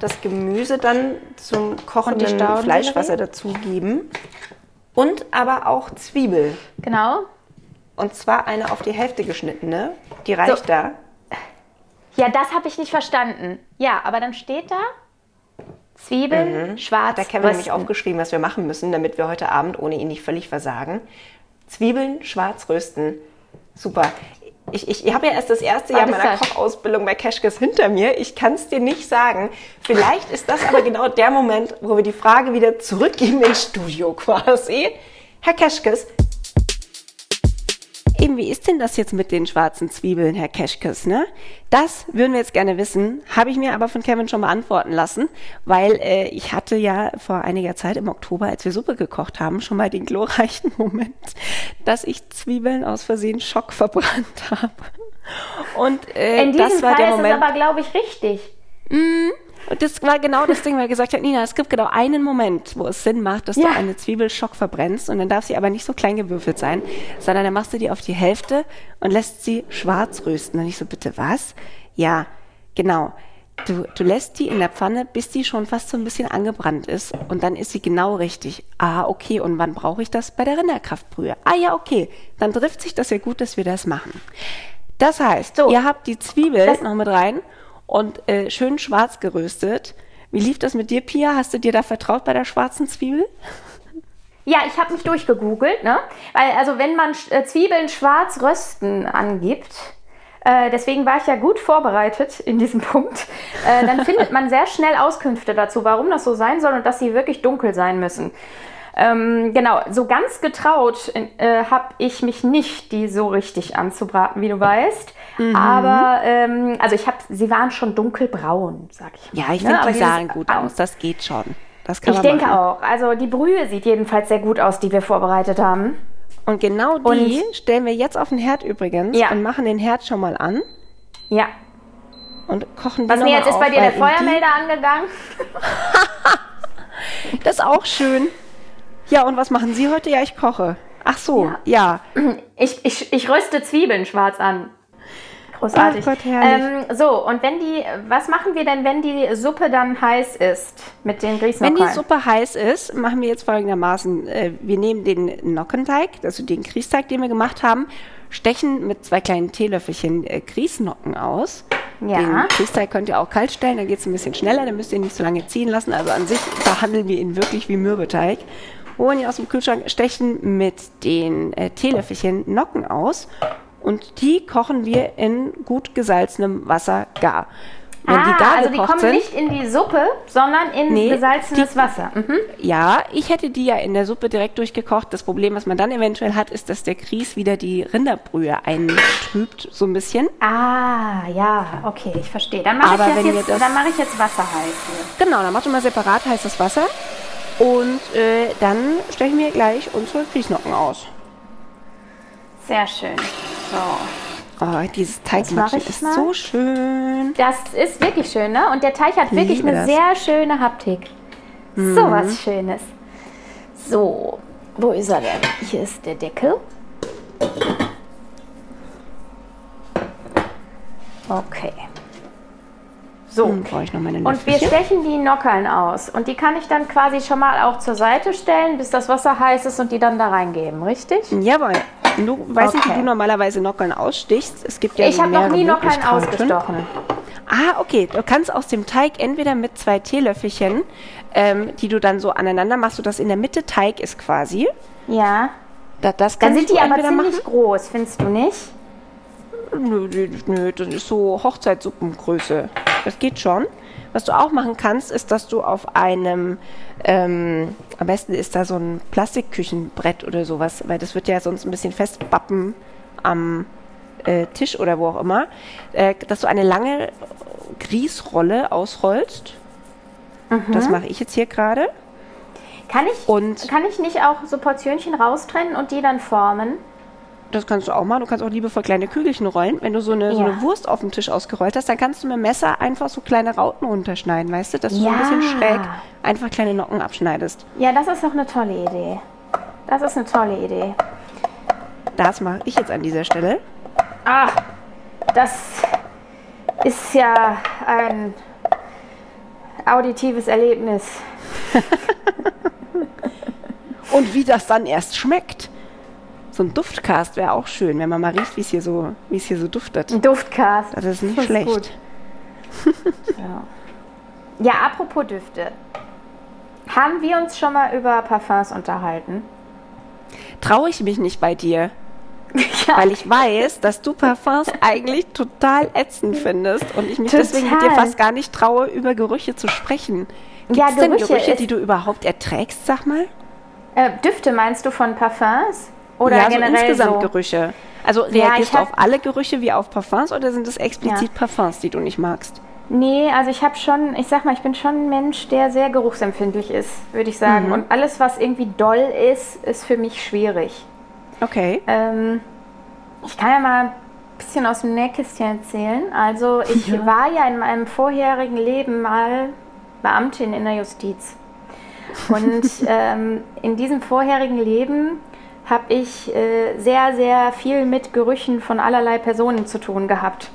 das Gemüse dann zum kochenden? Fleischwasser dazugeben. Und aber auch Zwiebel. Genau. Und zwar eine auf die Hälfte geschnittene. Die reicht So. da. Ja, das habe ich nicht verstanden. Ja, aber dann steht da Zwiebeln, schwarz, Hat der Kevin nämlich aufgeschrieben, was wir machen müssen, damit wir heute Abend ohne ihn nicht völlig versagen. Zwiebeln schwarz rösten. Super. Ich, ich, ich habe ja erst das erste Jahr meiner das? Kochausbildung bei Keschkes hinter mir. Ich kann es dir nicht sagen. Vielleicht ist das aber genau der Moment, wo wir die Frage wieder zurückgeben ins Studio quasi. Herr Keschkes, Eben, wie ist denn das jetzt mit den schwarzen Zwiebeln, Herr Keschkes, ne? Das würden wir jetzt gerne wissen, habe ich mir aber von Kevin schon beantworten lassen, weil äh, ich hatte ja vor einiger Zeit im Oktober, als wir Suppe gekocht haben, schon mal den glorreichen Moment, dass ich Zwiebeln aus Versehen Schock verbrannt habe. Und äh, In diesem das war Fall der ist Moment. es aber, glaube ich, richtig. Und das war genau das Ding, weil er gesagt hat, Nina, es gibt genau einen Moment, wo es Sinn macht, dass Ja. du eine Zwiebel Schock verbrennst und dann darf sie aber nicht so klein gewürfelt sein, sondern dann machst du die auf die Hälfte und lässt sie schwarz rösten. Und ich so, bitte was? Ja, genau. Du, du lässt die in der Pfanne, bis die schon fast so ein bisschen angebrannt ist und dann ist sie genau richtig. Ah, okay, und wann brauche ich das? Bei der Rinderkraftbrühe. Ah ja, okay, dann trifft sich das ja gut, dass wir das machen. Das heißt, So. ihr habt die Zwiebel noch mit rein und äh, schön schwarz geröstet. Wie lief das mit dir, Pia? Hast du dir da vertraut bei der schwarzen Zwiebel? Ja, ich habe mich durchgegoogelt, ne? Weil, also, wenn man äh, Zwiebeln schwarz rösten angibt, äh, deswegen war ich ja gut vorbereitet in diesem Punkt, äh, dann findet man sehr schnell Auskünfte dazu, warum das so sein soll und dass sie wirklich dunkel sein müssen. Ähm, genau, so ganz getraut äh, habe ich mich nicht, die so richtig anzubraten, wie du weißt. Mhm. Aber, ähm, also ich habe, sie waren schon dunkelbraun, sag ich mal. Ja, ich ne? finde, die sahen gut An- aus. Das geht schon. Das kann Ich man denke machen. auch. Also die Brühe sieht jedenfalls sehr gut aus, die wir vorbereitet haben. Und genau die stellen wir jetzt auf den Herd übrigens Ja. und machen den Herd schon mal an Ja. und kochen die Was mal jetzt ist auf, bei dir der Feuermelder angegangen? Das ist auch schön. Ja, und was machen Sie heute? Ja, ich koche. Ach so, ja. Ich, ich, ich röste Zwiebeln schwarz an. Großartig. Ach Gott, herrlich. ähm, so, und wenn die, was machen wir denn, wenn die Suppe dann heiß ist mit den Wenn Grießnockerln? die Suppe heiß ist, machen wir jetzt folgendermaßen. Äh, wir nehmen den Nockenteig, also den Grießteig, den wir gemacht haben, stechen mit zwei kleinen Teelöffelchen äh, Grießnocken aus. Ja. Den Grießteig könnt ihr auch kalt stellen, dann geht es ein bisschen schneller, dann müsst ihr ihn nicht so lange ziehen lassen. Also an sich behandeln wir ihn wirklich wie Mürbeteig. Holen ihn aus dem Kühlschrank, stechen mit den äh, Teelöffelchen Nocken aus und die kochen wir in gut gesalzenem Wasser gar. Wenn die ah, gar also die kommen sind, nicht in die Suppe, sondern in Nee, gesalzenes Wasser. Mhm. Ja, ich hätte die ja in der Suppe direkt durchgekocht. Das Problem, was man dann eventuell hat, ist, dass der Grieß wieder die Rinderbrühe eintrübt, so ein bisschen. Ah, ja, okay, ich verstehe. Dann mache Aber ich, wenn jetzt das- dann mache ich jetzt Wasser heiß. hier. Genau, dann macht schon mal separat heißes Wasser. Und äh, dann stechen wir gleich unsere Grießnocken aus. Sehr schön. So. Oh, dieses mache Teigmatschen ich ist mal. so schön. Das ist wirklich schön, ne? Und der Teig hat wirklich liebe eine das. Mhm. sehr schöne Haptik. So was Schönes. So, wo ist er denn? Hier ist der Deckel. Okay. So. Hm, brauche ich noch meine Und wir stechen die Nockeln aus. Und die kann ich dann quasi schon mal auch zur Seite stellen, bis das Wasser heiß ist und die dann da reingeben, richtig? Jawohl. Du weißt nicht, wie Okay. du normalerweise Nockeln ausstichst. Es gibt ja ich habe noch nie Nockeln Möglichkeiten. ausgestochen. Ah, okay. Du kannst aus dem Teig entweder mit zwei Teelöffelchen, ähm, die du dann so aneinander machst, sodass in der Mitte Teig ist quasi. Ja. Da, das Dann sind die aber ziemlich machen. groß, findest du nicht? Nö, nö, das ist so Hochzeitssuppengröße. Das geht schon. Was du auch machen kannst, ist, dass du auf einem, ähm, am besten ist da so ein Plastikküchenbrett oder sowas, weil das wird ja sonst ein bisschen festbappen am äh, Tisch oder wo auch immer, äh, dass du eine lange Grießrolle ausrollst. Das mache ich jetzt hier gerade. Kann ich, Und- kann ich nicht auch so Portionchen raustrennen und die dann formen? Das kannst du auch machen. Du kannst auch liebevoll kleine Kügelchen rollen. Wenn du so eine, so Ja. eine Wurst auf dem Tisch ausgerollt hast, dann kannst du mit dem Messer einfach so kleine Rauten runterschneiden, weißt du? Dass du so ein Ja. bisschen schräg einfach kleine Nocken abschneidest. Ja, das ist doch eine tolle Idee. Das ist eine tolle Idee. Das mache ich jetzt an dieser Stelle. Ah, das ist ja ein auditives Erlebnis. Und wie das dann erst schmeckt. So ein Duftcast wäre auch schön, wenn man mal riecht, wie es hier so, wie es hier so duftet. Ein Duftcast. Das ist nicht Das ist schlecht. gut. Ja, apropos Düfte. Haben wir uns schon mal über Parfums unterhalten? Traue ich mich nicht bei dir. Weil ich weiß, dass du Parfums eigentlich total ätzend findest und ich mich deswegen mit dir Total. fast gar nicht traue, über Gerüche zu sprechen. Gibt Ja, es denn Gerüche Gerüche, die du überhaupt erträgst, sag mal? Äh, Düfte meinst du von Parfums? Oder ja, so generell insgesamt so? Gerüche. Also Ja, reagierst ich du auf alle Gerüche wie auf Parfums oder sind es explizit Ja. Parfums, die du nicht magst? Nee, also ich habe schon, ich sag mal, ich bin schon ein Mensch, der sehr geruchsempfindlich ist, würde ich Mhm. sagen. Und alles, was irgendwie doll ist, ist für mich schwierig. Okay. Ähm, ich kann ja mal ein bisschen aus dem Nähkästchen erzählen. Also ich war ja in meinem vorherigen Leben mal Beamtin in der Justiz. Und ähm, in diesem vorherigen Leben habe ich äh, sehr, sehr viel mit Gerüchen von allerlei Personen zu tun gehabt.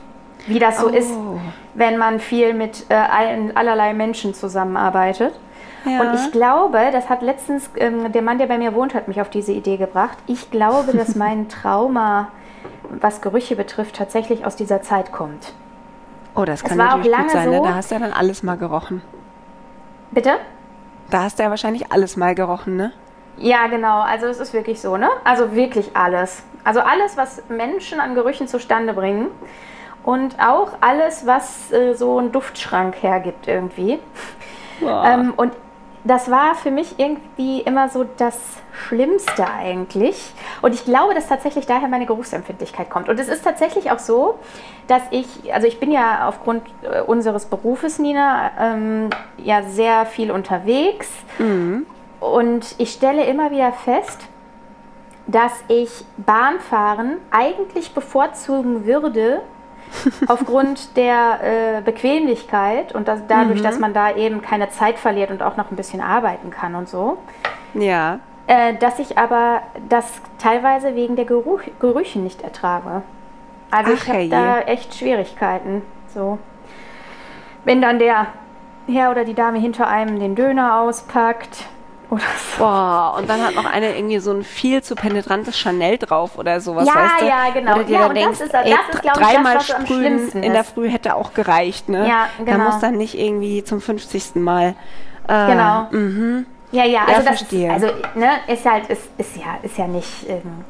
Wie das so ist, Oh. wenn man viel mit äh, allen, allerlei Menschen zusammenarbeitet. Ja. Und ich glaube, das hat letztens, ähm, der Mann, der bei mir wohnt, hat mich auf diese Idee gebracht. Ich glaube, dass mein Trauma, was Gerüche betrifft, tatsächlich aus dieser Zeit kommt. Oh, das kann natürlich gut sein. Ne? so. Da hast du ja dann alles mal gerochen. Bitte? Da hast du ja wahrscheinlich alles mal gerochen, ne? Ja, genau. Also es ist wirklich so, ne? Also wirklich alles. Also alles, was Menschen an Gerüchen zustande bringen. Und auch alles, was äh, so ein Duftschrank hergibt irgendwie. Ähm, und das war für mich irgendwie immer so das Schlimmste eigentlich. Und ich glaube, dass tatsächlich daher meine Geruchsempfindlichkeit kommt. Und es ist tatsächlich auch so, dass ich, also ich bin ja aufgrund äh, unseres Berufes, Nina, ähm, ja sehr viel unterwegs. Und ich stelle immer wieder fest, dass ich Bahnfahren eigentlich bevorzugen würde, aufgrund der äh, Bequemlichkeit und dass, dadurch, dass man da eben keine Zeit verliert und auch noch ein bisschen arbeiten kann und so. Ja. Äh, dass ich aber das teilweise wegen der Geruch, Gerüche nicht ertrage. Also ich Ach, habe herrje. da echt Schwierigkeiten. So. Wenn dann der Herr oder die Dame hinter einem den Döner auspackt oder so. Boah, und dann hat noch eine irgendwie so ein viel zu penetrantes Chanel drauf oder sowas, Ja, weißt du? ja, genau. Oder Ja, und das denkst, ist- das ey, ist, glaub ich, das, was so am schlimmsten in der ist. Früh hätte auch gereicht, ne? Ja, Da genau. muss dann nicht irgendwie zum 50. Mal. Äh, Genau. Mhm. Ja, ja, also das ist, verstehe. also ne, ist halt ist, ist ja ist ja nicht ähm,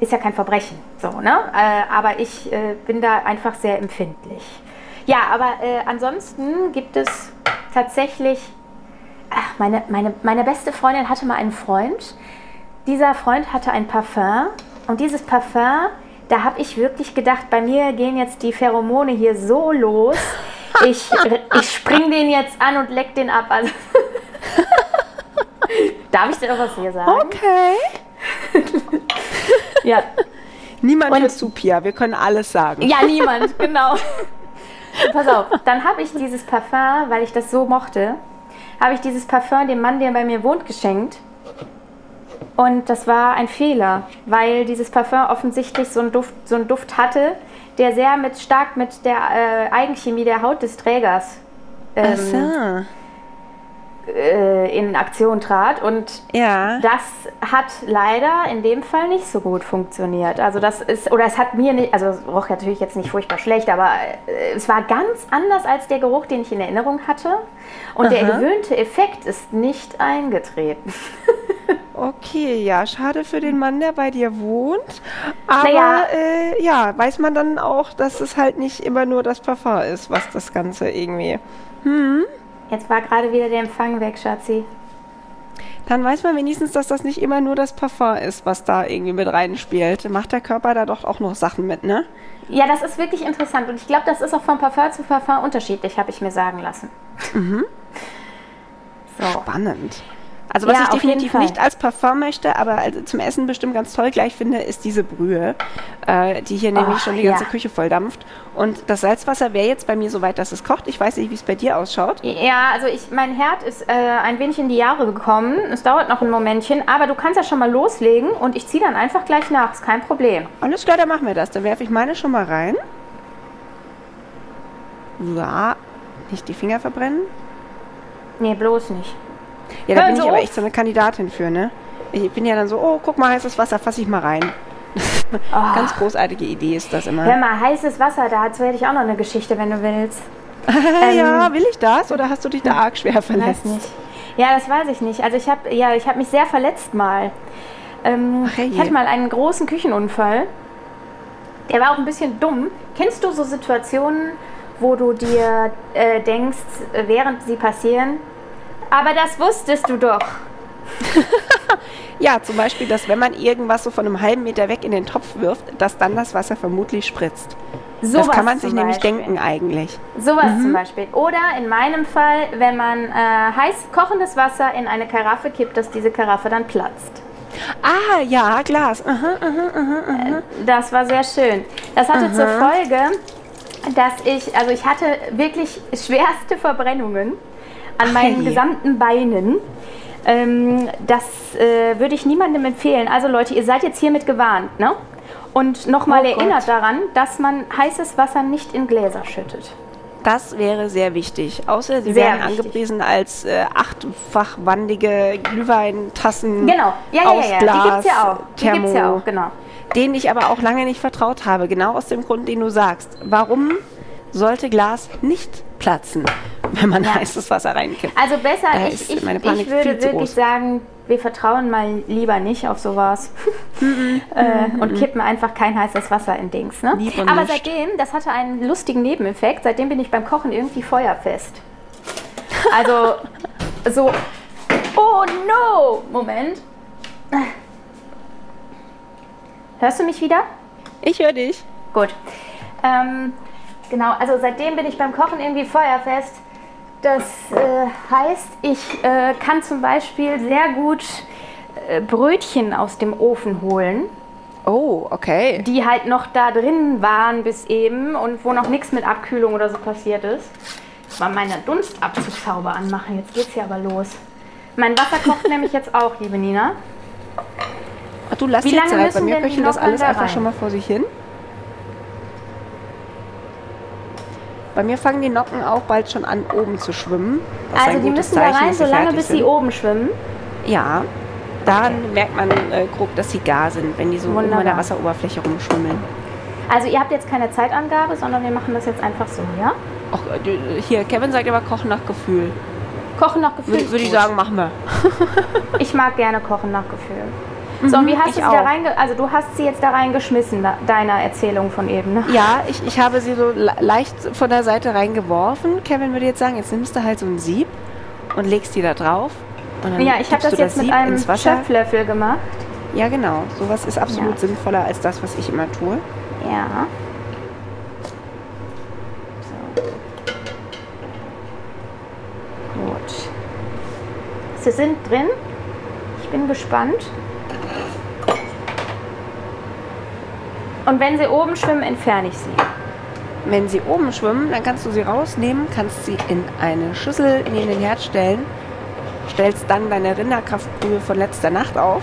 ist ja kein Verbrechen, so ne. Äh, aber ich äh, bin da einfach sehr empfindlich. Ja, aber äh, ansonsten gibt es tatsächlich. Ach, meine, meine, meine beste Freundin hatte mal einen Freund. Dieser Freund hatte ein Parfum und dieses Parfum, da habe ich wirklich gedacht, bei mir gehen jetzt die Pheromone hier so los. Ich, ich spring den jetzt an und leck den ab. Also, Darf ich dir was hier sagen? Okay. Ja. Niemand Und- hört zu, Pia. Wir können alles sagen. ja, niemand, genau. Pass auf, dann habe ich dieses Parfum, weil ich das so mochte, habe ich dieses Parfum dem Mann, der bei mir wohnt, geschenkt. Und das war ein Fehler, weil dieses Parfum offensichtlich so einen Duft, so einen Duft hatte, der sehr mit stark mit der äh, Eigenchemie der Haut des Trägers ähm, Ach so. Äh, in Aktion trat. Und Ja. das hat leider in dem Fall nicht so gut funktioniert. Also das ist, oder es hat mir nicht, also es roch natürlich jetzt nicht furchtbar schlecht, aber äh, es war ganz anders als der Geruch, den ich in Erinnerung hatte. Und der Aha. gewöhnte Effekt ist nicht eingetreten. Okay, ja, schade für den Mann, der bei dir wohnt. Aber Naja. äh, ja, weiß man dann auch, dass es halt nicht immer nur das Parfum ist, was das Ganze irgendwie. Jetzt war gerade wieder der Empfang weg, Schatzi. Dann weiß man wenigstens, dass das nicht immer nur das Parfum ist, was da irgendwie mit reinspielt. Macht der Körper da doch auch noch Sachen mit, ne? Ja, das ist wirklich interessant und ich glaube, das ist auch von Parfum zu Parfum unterschiedlich, habe ich mir sagen lassen. So. Spannend. Also was Ja, ich definitiv nicht als Parfum möchte, aber also zum Essen bestimmt ganz toll gleich finde, ist diese Brühe, äh, die hier nämlich Oh, schon die ganze ja. Küche voll dampft. Und das Salzwasser wäre jetzt bei mir so weit, dass es kocht. Ich weiß nicht, wie es bei dir ausschaut. Ja, also ich, mein Herd ist äh, ein wenig in die Jahre gekommen. Es dauert noch ein Momentchen, aber du kannst ja schon mal loslegen und ich ziehe dann einfach gleich nach. Ist kein Problem. Alles klar, dann machen wir das. Dann werfe ich meine schon mal rein. Ja, nicht die Finger verbrennen. Nee, bloß nicht. Ja, da Hören bin ich Sie aber auf. echt so eine Kandidatin für, ne? Ich bin ja dann so, oh, guck mal, heißes Wasser, fass ich mal rein. Ganz großartige Idee ist das immer. Hör mal, heißes Wasser, dazu hätte ich auch noch eine Geschichte, wenn du willst. ja, will ich das oder hast du dich da arg schwer Weiß verletzt? nicht. Ja, das weiß ich nicht. Also ich habe ja, ich habe mich sehr verletzt mal. Ähm, Ach, herrje. ich hatte mal einen großen Küchenunfall. Der war auch ein bisschen dumm. Kennst du so Situationen, wo du dir äh, denkst, äh, während sie passieren, aber das wusstest du doch. Ja, zum Beispiel, dass wenn man irgendwas so von einem halben Meter weg in den Topf wirft, dass dann das Wasser vermutlich spritzt. das Sowas kann man sich nämlich denken eigentlich. Sowas zum Beispiel. Oder in meinem Fall, wenn man äh, heiß kochendes Wasser in eine Karaffe kippt, dass diese Karaffe dann platzt. Ah, ja, Glas. Aha, aha. Das war sehr schön. Das hatte zur Folge, dass ich, also ich hatte wirklich schwerste Verbrennungen an meinen herrje. gesamten Beinen. Ähm, das äh, würde ich niemandem empfehlen. Also Leute, ihr seid jetzt hiermit gewarnt, ne? Und nochmal Oh erinnert Gott. daran, dass man heißes Wasser nicht in Gläser schüttet. Das wäre sehr wichtig. Außer sie Sehr werden wichtig. angepriesen als äh, achtfachwandige Glühweintassen Genau, ja, ja, ja, ja. Glas, Die gibt's ja auch. Die Thermo, gibt's ja auch, genau. denen ich aber auch lange nicht vertraut habe. Genau aus dem Grund, den du sagst. Warum sollte Glas nicht platzen, wenn man heißes Wasser reinkippt? Also besser, Da ich, ist ich, meine Panik ich würde wirklich sagen, wir vertrauen mal lieber nicht auf sowas äh, und kippen einfach kein heißes Wasser in Dings. Ne? Lieber Aber nicht. seitdem, das hatte einen lustigen Nebeneffekt, seitdem bin ich beim Kochen irgendwie feuerfest. Also so, oh no, Moment. Hörst du mich wieder? Ich höre dich. Gut. Ähm, genau, also seitdem bin ich beim Kochen irgendwie feuerfest. Das äh, heißt, ich äh, kann zum Beispiel sehr gut äh, Brötchen aus dem Ofen holen, Oh, okay. die halt noch da drin waren bis eben und wo noch nichts mit Abkühlung oder so passiert ist. Mal meine Dunstabzugshaube anmachen, jetzt geht's hier aber los. Mein Wasser kocht nämlich jetzt auch, liebe Nina. Ach, du lass Wie lange Zeit. Bei müssen mir köchelt das alles da einfach schon mal vor sich hin. Bei mir fangen die Nocken auch bald schon an, oben zu schwimmen. Also die müssen da Zeichen, rein, dass sie solange bis sie oben schwimmen. Ja, daran merkt man äh, grob, dass sie gar sind, wenn die so oben an Wunderbar. der Wasseroberfläche rumschwimmeln. Also ihr habt jetzt keine Zeitangabe, sondern wir machen das jetzt einfach so, ja? Och, äh, hier, Kevin sagt aber Kochen nach Gefühl. Kochen nach Gefühl. Würde ich sagen, machen wir. Ich mag gerne Kochen nach Gefühl. So, und wie hast ich du sie da reinge... Also du hast sie jetzt da reingeschmissen, deiner Erzählung von eben, ne? Ja, ich, ich habe sie so le- leicht von der Seite reingeworfen. Kevin würde jetzt sagen, jetzt nimmst du halt so ein Sieb und legst die da drauf. Und dann Ja, ich habe das jetzt mit Sieb einem. Schöpflöffel gemacht. Ja, genau. Sowas ist absolut Ja. sinnvoller als das, was ich immer tue. Ja. So. Gut. Sie sind drin. Ich bin gespannt. Und wenn sie oben schwimmen, entferne ich sie. Wenn sie oben schwimmen, dann kannst du sie rausnehmen, kannst sie in eine Schüssel neben den Herd stellen, stellst dann deine Rinderkraftbrühe von letzter Nacht auf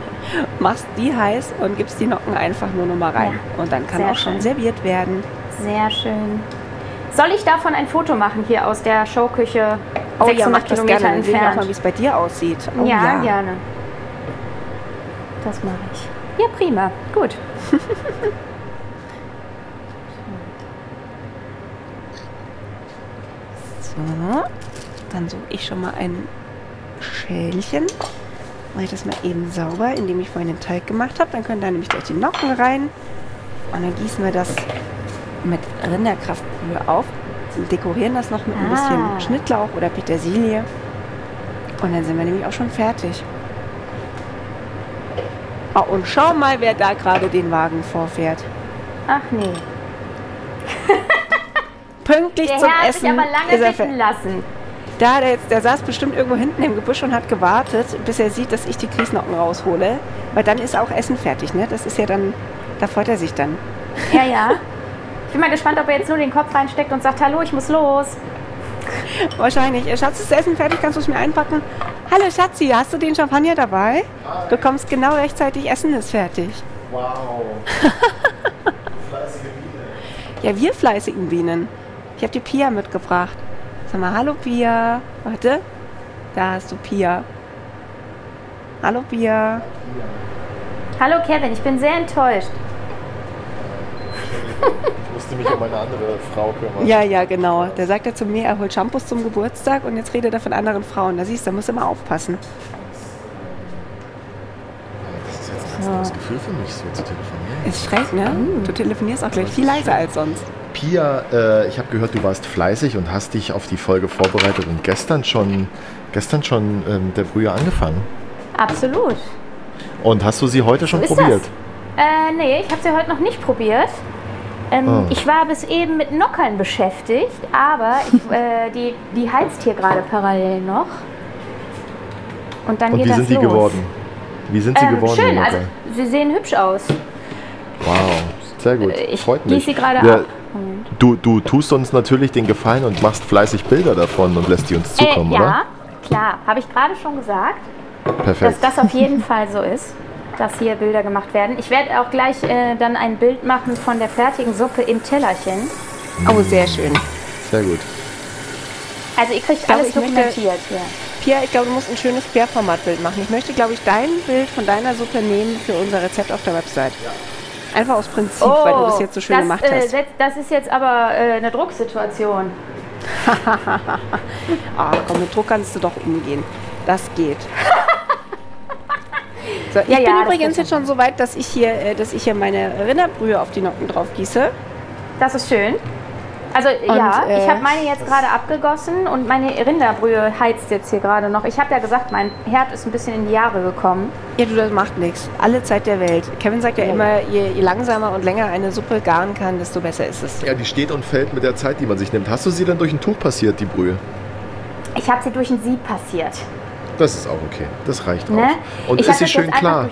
machst die heiß und gibst die Nocken einfach nur noch mal rein. Ja, Und dann kann sehr auch schon schön. serviert werden. Sehr schön. Soll ich davon ein Foto machen hier aus der Showküche? Oh 600 ja, mach das Kilometer gerne. Dann sehen wir auch entfernt. mal, wie es bei dir aussieht. Oh, ja, gerne. Das mache ich. Ja, prima. Gut. So, dann suche ich schon mal ein Schälchen. Mache ich das mal eben sauber, indem ich vorhin den Teig gemacht habe. Dann können da nämlich gleich die Nocken rein. Und dann gießen wir das mit Rinderkraftbrühe auf. Und dekorieren das noch mit ein Ah. bisschen Schnittlauch oder Petersilie. Und dann sind wir nämlich auch schon fertig. Und schau mal, wer da gerade den Wagen vorfährt. Ach nee. Pünktlich Der zum Herr hat Essen sich aber lange er lassen. Da, der, jetzt, der saß bestimmt irgendwo hinten im Gebüsch und hat gewartet, bis er sieht, dass ich die Grießnocken raushole. Weil dann ist auch Essen fertig, ne? Das ist ja dann, da freut er sich dann. Ja, ja. Ich bin mal gespannt, ob er jetzt nur den Kopf reinsteckt und sagt, hallo, ich muss los. Wahrscheinlich. Schatz, ist das Essen fertig? Kannst du es mir einpacken? Hallo Schatzi, hast du den Champagner dabei? Du kommst genau rechtzeitig, Essen ist fertig. Wow. Fleißige Biene. Ja, wir fleißigen Bienen. Ich habe die Pia mitgebracht. Sag mal, hallo Pia. Warte. Da hast du Pia. Hallo Pia. Hallo Kevin, ich bin sehr enttäuscht. Musste mich um eine andere Frau kümmern. Ja, ja, genau. Der sagt ja zu mir, er holt Shampoos zum Geburtstag und jetzt redet er von anderen Frauen. Da siehst du, da musst du immer aufpassen. Das ist jetzt ein ganz neues Gefühl für mich, so zu telefonieren. Ist schräg, ne? Du telefonierst auch gleich viel leiser als sonst. Pia, äh, ich habe gehört, du warst fleißig und hast dich auf die Folge vorbereitet und gestern schon, gestern schon ähm, der Brühe angefangen. Absolut. Und hast du sie heute schon ist probiert? Äh, nee, ich habe sie heute noch nicht probiert. Ähm, Oh. Ich war bis eben mit Nockern beschäftigt, aber ich, äh, die, die heizt hier gerade parallel noch. Und dann Und geht wie das sind die los. geworden? Wie sind sie Ähm, geworden? schön, die also sie sehen hübsch aus. wow, sehr gut. Äh, Ich Freut mich. sie gerade Ja, ab. Du, du tust uns natürlich den Gefallen und machst fleißig Bilder davon und lässt die uns zukommen, äh, ja, oder? klar, habe ich gerade schon gesagt, Perfekt. dass das auf jeden Fall so ist, dass hier Bilder gemacht werden. Ich werde auch gleich äh, dann ein Bild machen von der fertigen Suppe im Tellerchen. Oh, sehr schön. Sehr gut. Also ihr kriegt glaube, alles ich möchte- dokumentiert hier. Pia, ich glaube, du musst ein schönes Querformatbild machen. Ich möchte, glaube ich, dein Bild von deiner Suppe nehmen für unser Rezept auf der Website. Einfach aus Prinzip, weil du das jetzt so schön das, gemacht äh, hast. setz- das ist jetzt aber äh, eine Drucksituation. Ah, komm, mit Druck kannst du doch umgehen. Das geht. So, ich Ja, bin ja, das übrigens jetzt schon so weit, dass ich hier, äh, dass ich hier meine Rinderbrühe auf die Nocken drauf gieße. Das ist schön. Also ja, äh, ich habe meine jetzt gerade abgegossen und meine Rinderbrühe heizt jetzt hier gerade noch. Ich habe ja gesagt, mein Herd ist ein bisschen in die Jahre gekommen. Ja, du, das macht nichts. Alle Zeit der Welt. Kevin sagt ja immer, je, je langsamer und länger eine Suppe garen kann, desto besser ist es. Ja, die steht und fällt mit der Zeit, die man sich nimmt. Hast du sie dann durch ein Tuch passiert, die Brühe? Ich habe sie durch ein Sieb passiert. Das ist auch okay. Das reicht Ne? auch. Und ich ist sie schön klar?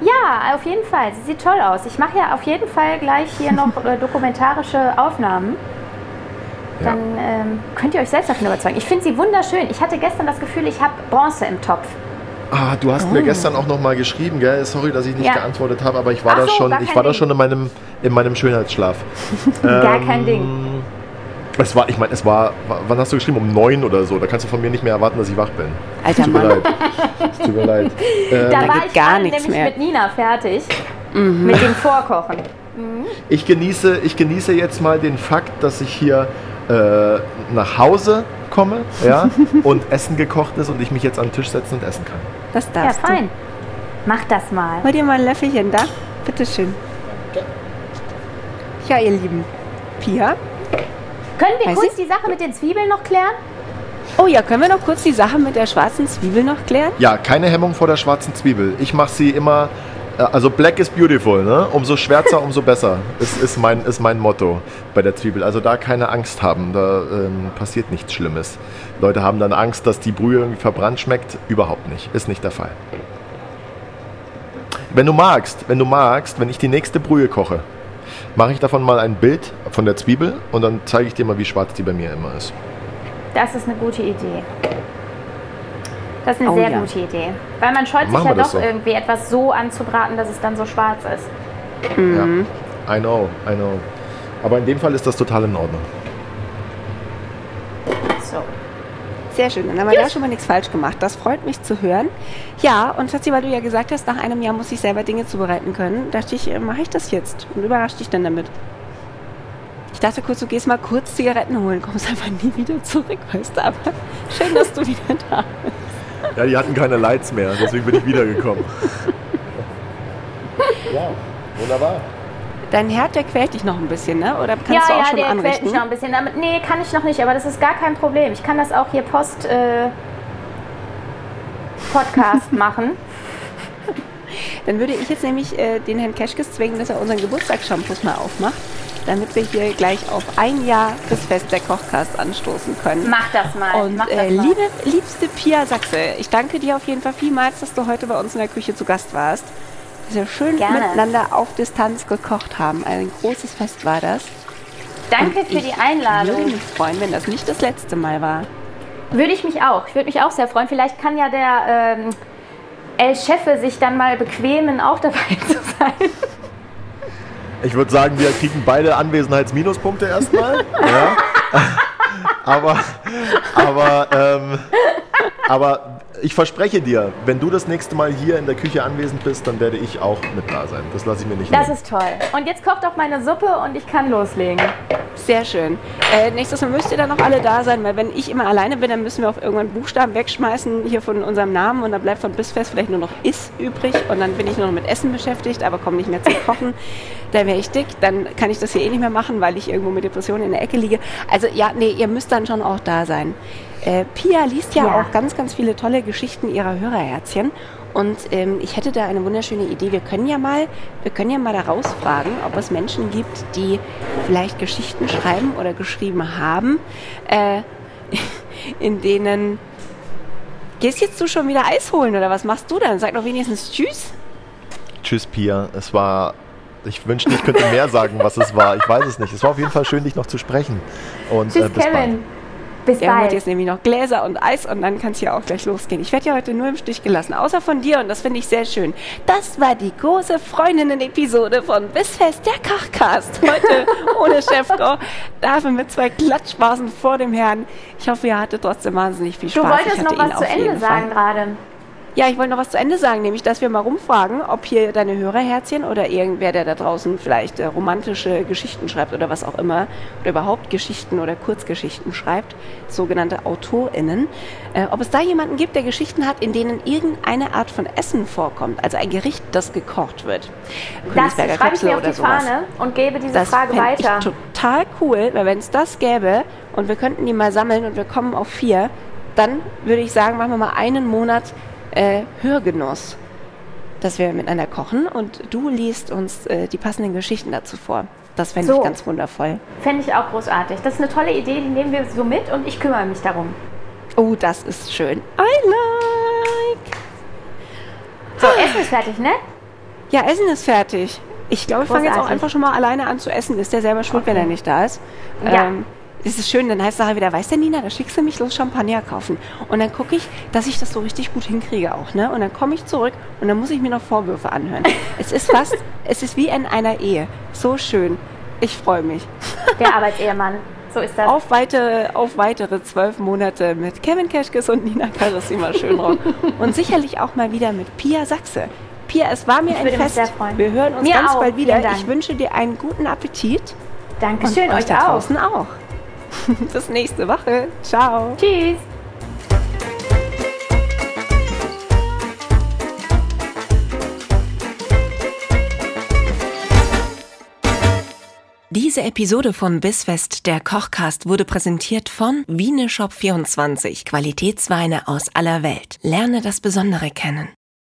Ja, auf jeden Fall. Sie sieht toll aus. Ich mache ja auf jeden Fall gleich hier noch äh, dokumentarische Aufnahmen. Ja. Dann ähm, könnt ihr euch selbst davon überzeugen. Ich finde sie wunderschön. Ich hatte gestern das Gefühl, ich habe Bronze im Topf. Ah, du hast mir gestern auch noch mal geschrieben, gell? Sorry, dass ich nicht Ja. geantwortet habe, aber ich war Ach da so, schon, ich war da schon in meinem, in meinem Schönheitsschlaf. Gar Ähm, kein Ding. Es war, ich meine, es war, wann hast du geschrieben? Um neun oder so. Da kannst du von mir nicht mehr erwarten, dass ich wach bin. Alter Tut mir Mann. leid. Es tut mir leid. Ähm, Da war geht ich gar nichts nämlich mehr. mit Nina fertig. Mit dem Vorkochen. ich, genieße, ich genieße jetzt mal den Fakt, dass ich hier äh, nach Hause komme ja, und Essen gekocht ist und ich mich jetzt an den Tisch setzen und essen kann. Das Ja, darfst fein. Mach das mal. du. Hol dir mal ein Löffelchen da. Bitteschön. Ja, ihr Lieben. Pia? Können wir Weiß kurz ich? die Sache mit den Zwiebeln noch klären? Oh ja, können wir noch kurz die Sache mit der schwarzen Zwiebel noch klären? Ja, keine Hemmung vor der schwarzen Zwiebel. Ich mache sie immer, äh, also black is beautiful, ne? Umso schwärzer, umso besser, ist, ist, mein, ist mein Motto bei der Zwiebel. Also da keine Angst haben, da ähm, passiert nichts Schlimmes. Leute haben dann Angst, dass die Brühe irgendwie verbrannt schmeckt. Überhaupt nicht, ist nicht der Fall. Wenn du magst, wenn du magst, wenn ich die nächste Brühe koche, mache ich davon mal ein Bild von der Zwiebel und dann zeige ich dir mal, wie schwarz die bei mir immer ist. Das ist eine gute Idee. Das ist eine Oh sehr ja. gute Idee. Weil man scheut sich ja doch so. irgendwie etwas so anzubraten, dass es dann so schwarz ist. Ja. I know, I know. Aber in dem Fall ist das total in Ordnung. So. Sehr schön, dann haben wir da schon mal nichts falsch gemacht. Das freut mich zu hören. Ja, und Schatzi, weil du ja gesagt hast, nach einem Jahr muss ich selber Dinge zubereiten können, dachte ich, äh, mache ich das jetzt und überrasche dich dann damit. Ich dachte kurz, du gehst mal kurz Zigaretten holen, kommst einfach nie wieder zurück, weißt du, aber schön, dass du wieder da bist. Ja, die hatten keine Lights mehr, deswegen bin ich wiedergekommen. ja, wunderbar. Dein Herd, der quält dich noch ein bisschen, ne? Oder kannst ja, du auch ja, schon der quält mich noch ein bisschen. Damit, nee, kann ich noch nicht, aber das ist gar kein Problem. Ich kann das auch hier Post äh, Podcast machen. Dann würde ich jetzt nämlich äh, den Herrn Keschkes zwingen, dass er unseren Geburtstagsshampoos mal aufmacht, damit wir hier gleich auf ein Jahr das Fest der Kochcast anstoßen können. Mach das mal. Und mach das äh, mal. liebe, liebste Pia Sachse, ich danke dir auf jeden Fall vielmals, dass du heute bei uns in der Küche zu Gast warst. Wir schön Gerne. miteinander auf Distanz gekocht haben. Ein großes Fest war das. Danke Und für ich die Einladung. würde mich freuen, wenn das nicht das letzte Mal war. Würde ich mich auch. Ich würde mich auch sehr freuen. Vielleicht kann ja der ähm, El Chefe sich dann mal bequemen, auch dabei zu sein. Ich würde sagen, wir kriegen beide Anwesenheitsminuspunkte erstmal. ja. Aber, aber, ähm, aber ich verspreche dir, wenn du das nächste Mal hier in der Küche anwesend bist, dann werde ich auch mit da sein. Das lasse ich mir nicht Das nehmen. ist toll. Und jetzt kocht auch meine Suppe und ich kann loslegen. Sehr schön. Äh, nächstes Mal müsst ihr dann noch alle da sein, weil wenn ich immer alleine bin, dann müssen wir auch irgendwann Buchstaben wegschmeißen hier von unserem Namen und dann bleibt von Bissfest vielleicht nur noch Is übrig und dann bin ich nur noch mit Essen beschäftigt, aber komme nicht mehr zum Kochen. Da wäre ich dick, dann kann ich das hier eh nicht mehr machen, weil ich irgendwo mit Depressionen in der Ecke liege. Also ja, nee, ihr müsst dann schon auch da sein. Äh, Pia liest ja, Ja. auch ganz, ganz viele tolle Geschichten ihrer Hörerherzchen. Und ähm, ich hätte da eine wunderschöne Idee. Wir können ja mal, wir können ja mal da rausfragen, ob es Menschen gibt, die vielleicht Geschichten schreiben oder geschrieben haben, äh, in denen. Gehst jetzt du schon wieder Eis holen oder was machst du dann? Sag doch wenigstens Tschüss. Tschüss, Pia. Es war. Ich wünschte, ich könnte mehr sagen, was es war. Ich weiß es nicht. Es war auf jeden Fall schön, dich noch zu sprechen. Und Tschüss, äh, bis bald. Bis Der holt bald. jetzt nämlich noch Gläser und Eis und dann kann es ja auch gleich losgehen. Ich werde ja heute nur im Stich gelassen, außer von dir und das finde ich sehr schön. Das war die große Freundinnen-Episode von Bissfest, der Kochcast. Heute ohne Chefkoch, dafür mit zwei Klatschbasen vor dem Herrn. Ich hoffe, ihr hattet trotzdem wahnsinnig viel Du Spaß. wolltest ich noch was zu Ende sagen gerade. Ja, ich wollte noch was zu Ende sagen, nämlich, dass wir mal rumfragen, ob hier deine Hörerherzchen oder irgendwer, der da draußen vielleicht äh, romantische Geschichten schreibt oder was auch immer, oder überhaupt Geschichten oder Kurzgeschichten schreibt, sogenannte AutorInnen, äh, ob es da jemanden gibt, der Geschichten hat, in denen irgendeine Art von Essen vorkommt, also ein Gericht, das gekocht wird. Das Königsberger schreibe ich Klöpse mir auf die sowas. Fahne und gebe diese Das Frage weiter. ich total cool, weil wenn es das gäbe und wir könnten die mal sammeln und wir kommen auf vier, dann würde ich sagen, machen wir mal einen Monat äh, Hörgenuss, dass wir miteinander kochen und du liest uns äh, die passenden Geschichten dazu vor. Das fände So. ich ganz wundervoll. Fände ich auch großartig. Das ist eine tolle Idee, die nehmen wir so mit und ich kümmere mich darum. Oh, das ist schön. I like. So, Ah. Essen ist fertig, ne? Ja, Essen ist fertig. Ich glaube, ich fange jetzt auch einfach schon mal alleine an zu essen. Ist der selber schuld, wenn er nicht da ist? Ja. Ähm, es ist schön, dann heißt es nachher wieder, weißt du, Nina, da schickst du mich los Champagner kaufen. Und dann gucke ich, dass ich das so richtig gut hinkriege auch, ne? Und dann komme ich zurück und dann muss ich mir noch Vorwürfe anhören. es ist fast, es ist wie in einer Ehe. So schön. Ich freue mich. Der Arbeitsehemann. So ist das. Auf weitere, auf weitere zwölf Monate mit Kevin Keschkes und Nina Carissima Schönrock. und sicherlich auch mal wieder mit Pia Sachse. Pia, es war mir Ich ein würde mich Fest. sehr freuen. Wir hören uns Mir ganz auch. bald wieder. Ich wünsche dir einen guten Appetit. Dankeschön, und euch da auch. draußen auch. Bis nächste Woche. Ciao. Tschüss. Diese Episode von Bissfest, der Kochcast, wurde präsentiert von Wieneshop24, Qualitätsweine aus aller Welt. Lerne das Besondere kennen.